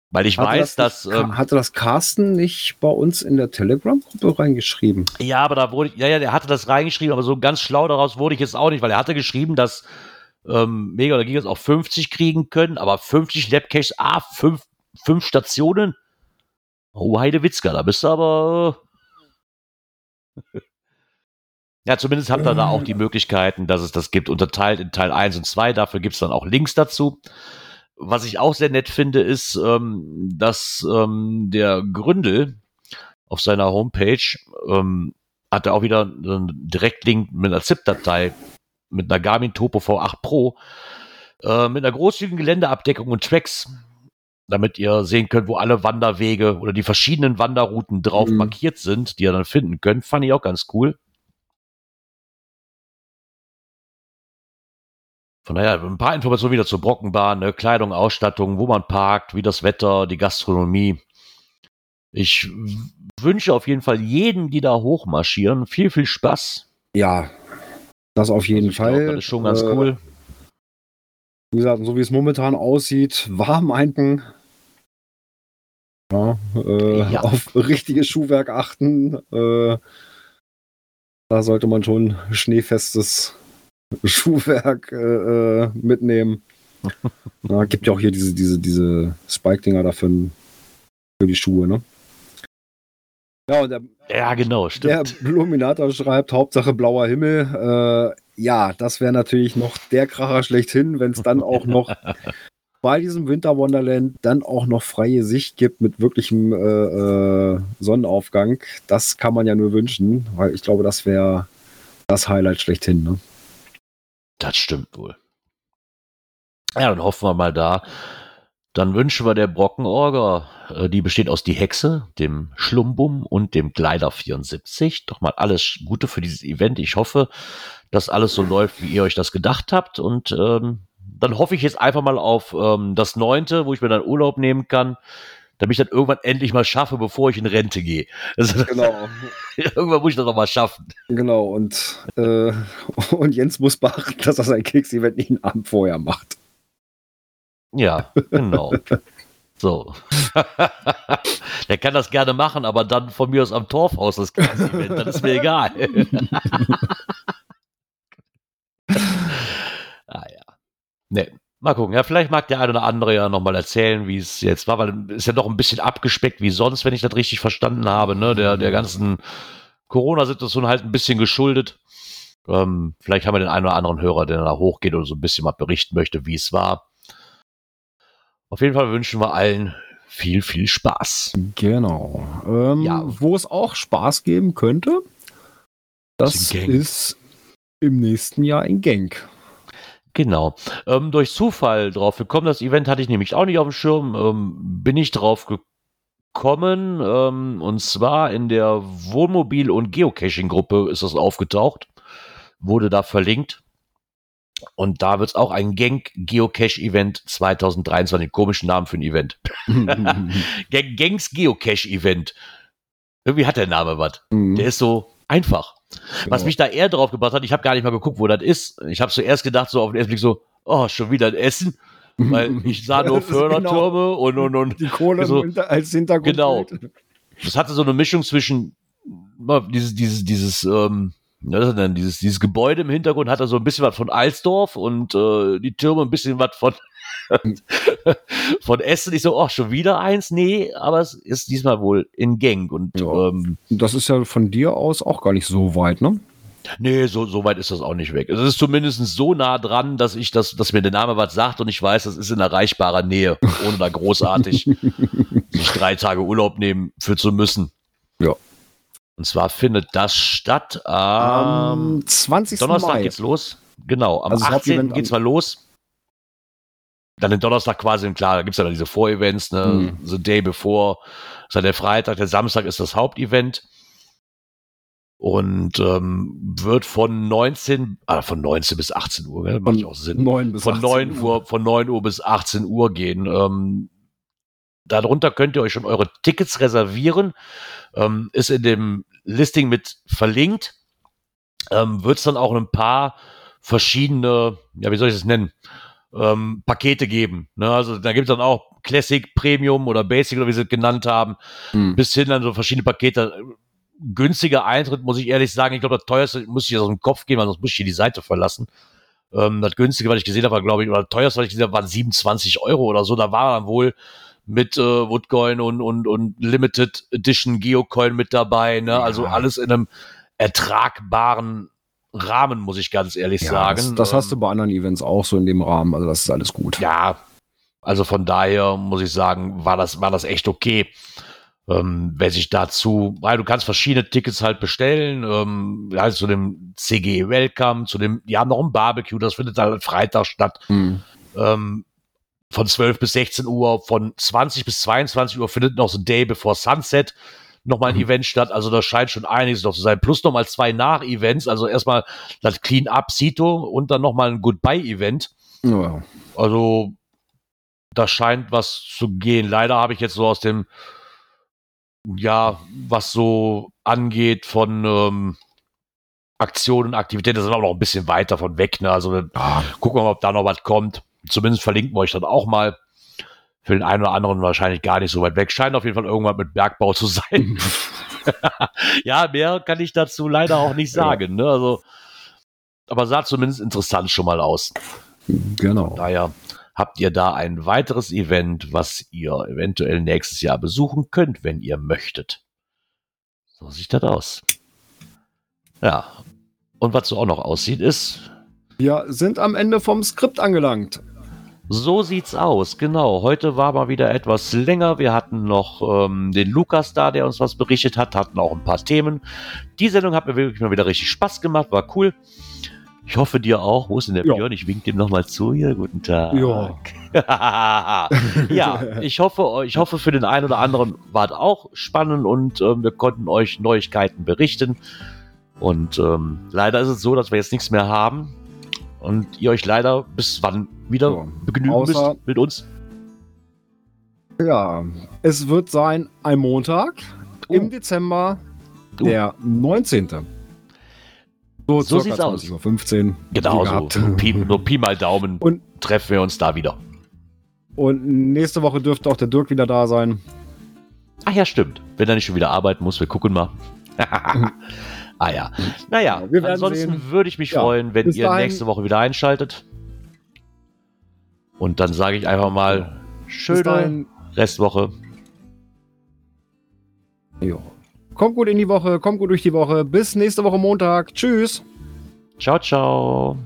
Weil ich Hatte weiß, das, dass. nicht, Ähm, hatte das Carsten nicht bei uns in der Telegram-Gruppe reingeschrieben? ja, aber da wurde. Ja, ja, der hatte das reingeschrieben, aber so ganz schlau daraus wurde ich jetzt auch nicht, weil er hatte geschrieben, dass ähm, Mega oder Gigas auch 50 kriegen können, aber 50 Labcaches, ah, fünf, fünf Stationen. Oh, Heidewitzka, da bist du aber. äh, <laughs> Ja, zumindest habt ihr da auch die Möglichkeiten, dass es das gibt, unterteilt in Teil 1 und 2. Dafür gibt's dann auch Links dazu. Was ich auch sehr nett finde, ist, ähm, dass ähm, der Gründel auf seiner Homepage ähm, hat er auch wieder einen Direktlink mit einer ZIP-Datei mit einer Garmin Topo V8 Pro äh, mit einer großzügigen Geländeabdeckung und Tracks, damit ihr sehen könnt, wo alle Wanderwege oder die verschiedenen Wanderrouten drauf Mhm. markiert sind, die ihr dann finden könnt. Fand ich auch ganz cool. Von daher ein paar Informationen wieder zur Brockenbahn, ne? Kleidung, Ausstattung, wo man parkt, wie das Wetter, die Gastronomie. Ich wünsche auf jeden Fall jedem, die da hochmarschieren, viel, viel Spaß. Ja, das auf jeden Also ich glaub, Fall. Das ist schon ganz Äh, cool. Wie gesagt, so wie es momentan aussieht, warm einpen. Ja, äh, Ja. Auf richtiges Schuhwerk achten. Äh, da sollte man schon schneefestes Schuhwerk äh, äh, mitnehmen. <laughs> ja, gibt ja auch hier diese, diese, diese Spike-Dinger dafür für die Schuhe, ne? Ja, und der, Ja, genau, der stimmt. Luminator schreibt, Hauptsache blauer Himmel. Äh, ja, das wäre natürlich noch der Kracher schlechthin, wenn es dann auch noch <laughs> bei diesem Winter Wonderland dann auch noch freie Sicht gibt mit wirklichem äh, äh, Sonnenaufgang. Das kann man ja nur wünschen, weil ich glaube, das wäre das Highlight schlechthin. Ne? Das stimmt wohl. Ja, dann hoffen wir mal da. Dann wünschen wir der Brockenorger, äh, die besteht aus die Hexe, dem Schlumbum und dem Gleider 74. Doch mal alles Gute für dieses Event. Ich hoffe, dass alles so läuft, wie ihr euch das gedacht habt. Und ähm, dann hoffe ich jetzt einfach mal auf ähm, das Neunte, wo ich mir dann Urlaub nehmen kann, damit ich dann irgendwann endlich mal schaffe, bevor ich in Rente gehe. Also, <laughs> Genau, irgendwann muss ich das noch mal schaffen. genau. Und, äh, <laughs> und Jens muss beachten, dass er sein Keks-Event nicht einen Abend vorher macht. Ja, genau. So. <laughs> Der kann das gerne machen, aber dann von mir aus am Torfhaus das Event, dann ist mir egal. ah ja. Nee. Mal gucken. Ja, vielleicht mag der eine oder andere ja nochmal erzählen, wie es jetzt war, weil es ist ja doch ein bisschen abgespeckt wie sonst, wenn ich das richtig verstanden habe, ne? Der, der ganzen Corona-Situation halt ein bisschen geschuldet. Ähm, vielleicht haben wir den einen oder anderen Hörer, der da hochgeht und so ein bisschen mal berichten möchte, wie es war. Auf jeden Fall wünschen wir allen viel, viel Spaß. Genau. Ähm, Ja. Wo es auch Spaß geben könnte, das ist im nächsten Jahr in Genk. Genau. Ähm, durch Zufall drauf gekommen, das Event hatte ich nämlich auch nicht auf dem Schirm, ähm, bin ich drauf gekommen, ähm, und zwar in der Wohnmobil- und Geocaching-Gruppe ist das aufgetaucht, wurde da verlinkt. Und da wird es auch ein Genk Geocache Event 2023, komischen Namen für ein Event. <laughs> Gen Genks Geocache Event. Irgendwie hat der Name was. Der ist so einfach. Was mich da eher drauf gebracht hat, ich habe gar nicht mal geguckt, wo das ist. Ich habe zuerst gedacht, so auf den ersten Blick so, oh, schon wieder ein Essen. Weil <laughs> ich sah nur ist genau Fördertürme und, und, und. die Kohle So, als Hintergrund. genau. Das hatte so eine Mischung zwischen dieses, dieses, dieses, ähm, das ist denn, dieses, dieses Gebäude im Hintergrund hatte so ein bisschen was von Alsdorf und äh, die Türme ein bisschen was von, <laughs> von Essen. Ich so, oh, schon wieder eins? Nee, aber es ist diesmal wohl in Genk und Ja. ähm, Das ist ja von dir aus auch gar nicht so weit, ne? Nee, so, so weit ist das auch nicht weg. Es ist zumindest so nah dran, dass ich das, dass mir der Name was sagt und ich weiß, das ist in erreichbarer Nähe, ohne da großartig <laughs> sich drei Tage Urlaub nehmen für zu müssen. Ja. Und zwar findet das statt am Am 20. Donnerstag Mai. geht's los. Genau, am Also das 18. Hauptevent geht's mal los. Dann den Donnerstag quasi, klar, da gibt's ja dann diese Vorevents, ne? Mhm. The Day Before, ist dann der Freitag, der Samstag ist das Hauptevent. Und ähm, wird von 19, ah, von 19 bis 18 Uhr, gell? macht auch Sinn. 9 bis Von 18 9 Uhr, von 9 Uhr bis 18 Uhr gehen. Ähm, darunter könnt ihr euch schon eure Tickets reservieren. Ähm, ist in dem Listing mit verlinkt. Ähm, Wird es dann auch ein paar verschiedene, ja, wie soll ich das nennen? Ähm, Pakete geben. Ne? Also da gibt es dann auch Classic, Premium oder Basic oder wie sie es genannt haben, Hm. bis hin dann so verschiedene Pakete. Günstiger Eintritt, muss ich ehrlich sagen. Ich glaube, das teuerste muss ich jetzt aus dem Kopf gehen, weil sonst muss ich hier die Seite verlassen. Ähm, das günstige, was ich gesehen habe, war, glaube ich, oder das teuerste, was ich gesehen habe, waren 27 Euro oder so. Da war dann wohl mit äh, Woodcoin und, und, und Limited Edition Geocoin mit dabei. Ne? Ja. Also alles in einem ertragbaren Rahmen, muss ich ganz ehrlich Ja, sagen. das, das hast du Ähm, bei anderen Events auch so in dem Rahmen. Also das ist alles gut. ja, also von daher muss ich sagen, war das, war das echt okay. Ähm, wer sich dazu, weil du kannst verschiedene Tickets halt bestellen, ähm, halt zu dem CG Welcome, zu dem, die haben noch ein Barbecue, das findet halt Freitag statt, Hm. ähm, von 12 bis 16 Uhr, von 20 bis 22 Uhr findet noch so ein Day Before Sunset nochmal ein Mhm. Event statt, also da scheint schon einiges noch zu sein, plus nochmal zwei Nach-Events, also erstmal das Clean Up Sito und dann nochmal ein Goodbye-Event. Ja. Also, da scheint was zu gehen. Leider habe ich jetzt so aus dem, ja, was so angeht von ähm, Aktionen, Aktivitäten, das sind auch noch ein bisschen weiter von weg. Ne? Also, Ja. gucken wir mal, ob da noch was kommt. Zumindest verlinken wir euch dann auch mal. Für den einen oder anderen wahrscheinlich gar nicht so weit weg. Scheint auf jeden Fall irgendwas mit Bergbau zu sein. <laughs> ja, mehr kann ich dazu leider auch nicht sagen. Ne? Also, aber sah zumindest interessant schon mal aus. Genau. Daher habt ihr da ein weiteres Event, was ihr eventuell nächstes Jahr besuchen könnt, wenn ihr möchtet. So sieht das aus. Ja. Und was so auch noch aussieht, ist, Wir sind am Ende vom Skript angelangt. So sieht's aus. Genau. Heute war mal wieder etwas länger. Wir hatten noch ähm, den Lukas da, der uns was berichtet hat, hatten auch ein paar Themen. Die Sendung hat mir wirklich mal wieder richtig Spaß gemacht, war cool. Ich hoffe dir auch. Wo ist denn der Ja. Björn? Ich wink dem nochmal zu hier. Guten Tag. Ja. <laughs> ja, ich hoffe, ich hoffe, für den einen oder anderen war es auch spannend und ähm, wir konnten euch Neuigkeiten berichten. Und ähm, leider ist es so, dass wir jetzt nichts mehr haben und ihr euch leider bis wann wieder Ja. begnügen Außer- müsst mit uns. Ja, es wird sein ein Montag Oh. im Dezember, Uh. der 19. So, So sieht's aus. 20.15 Uhr. Genau wie so. Nur Pi, nur Pi mal Daumen Und- treffen wir uns da wieder. Und nächste Woche dürfte auch der Dirk wieder da sein. Ach ja, stimmt. Wenn er nicht schon wieder arbeiten muss, wir gucken mal. <laughs> ah ja. Naja, Ja, ansonsten sehen. würde ich mich Ja, freuen, wenn ihr dahin- nächste Woche wieder einschaltet. Und dann sage ich einfach mal, schöne Restwoche. jo. Kommt gut in die Woche, kommt gut durch die Woche. Bis nächste Woche Montag. Tschüss. Ciao, ciao.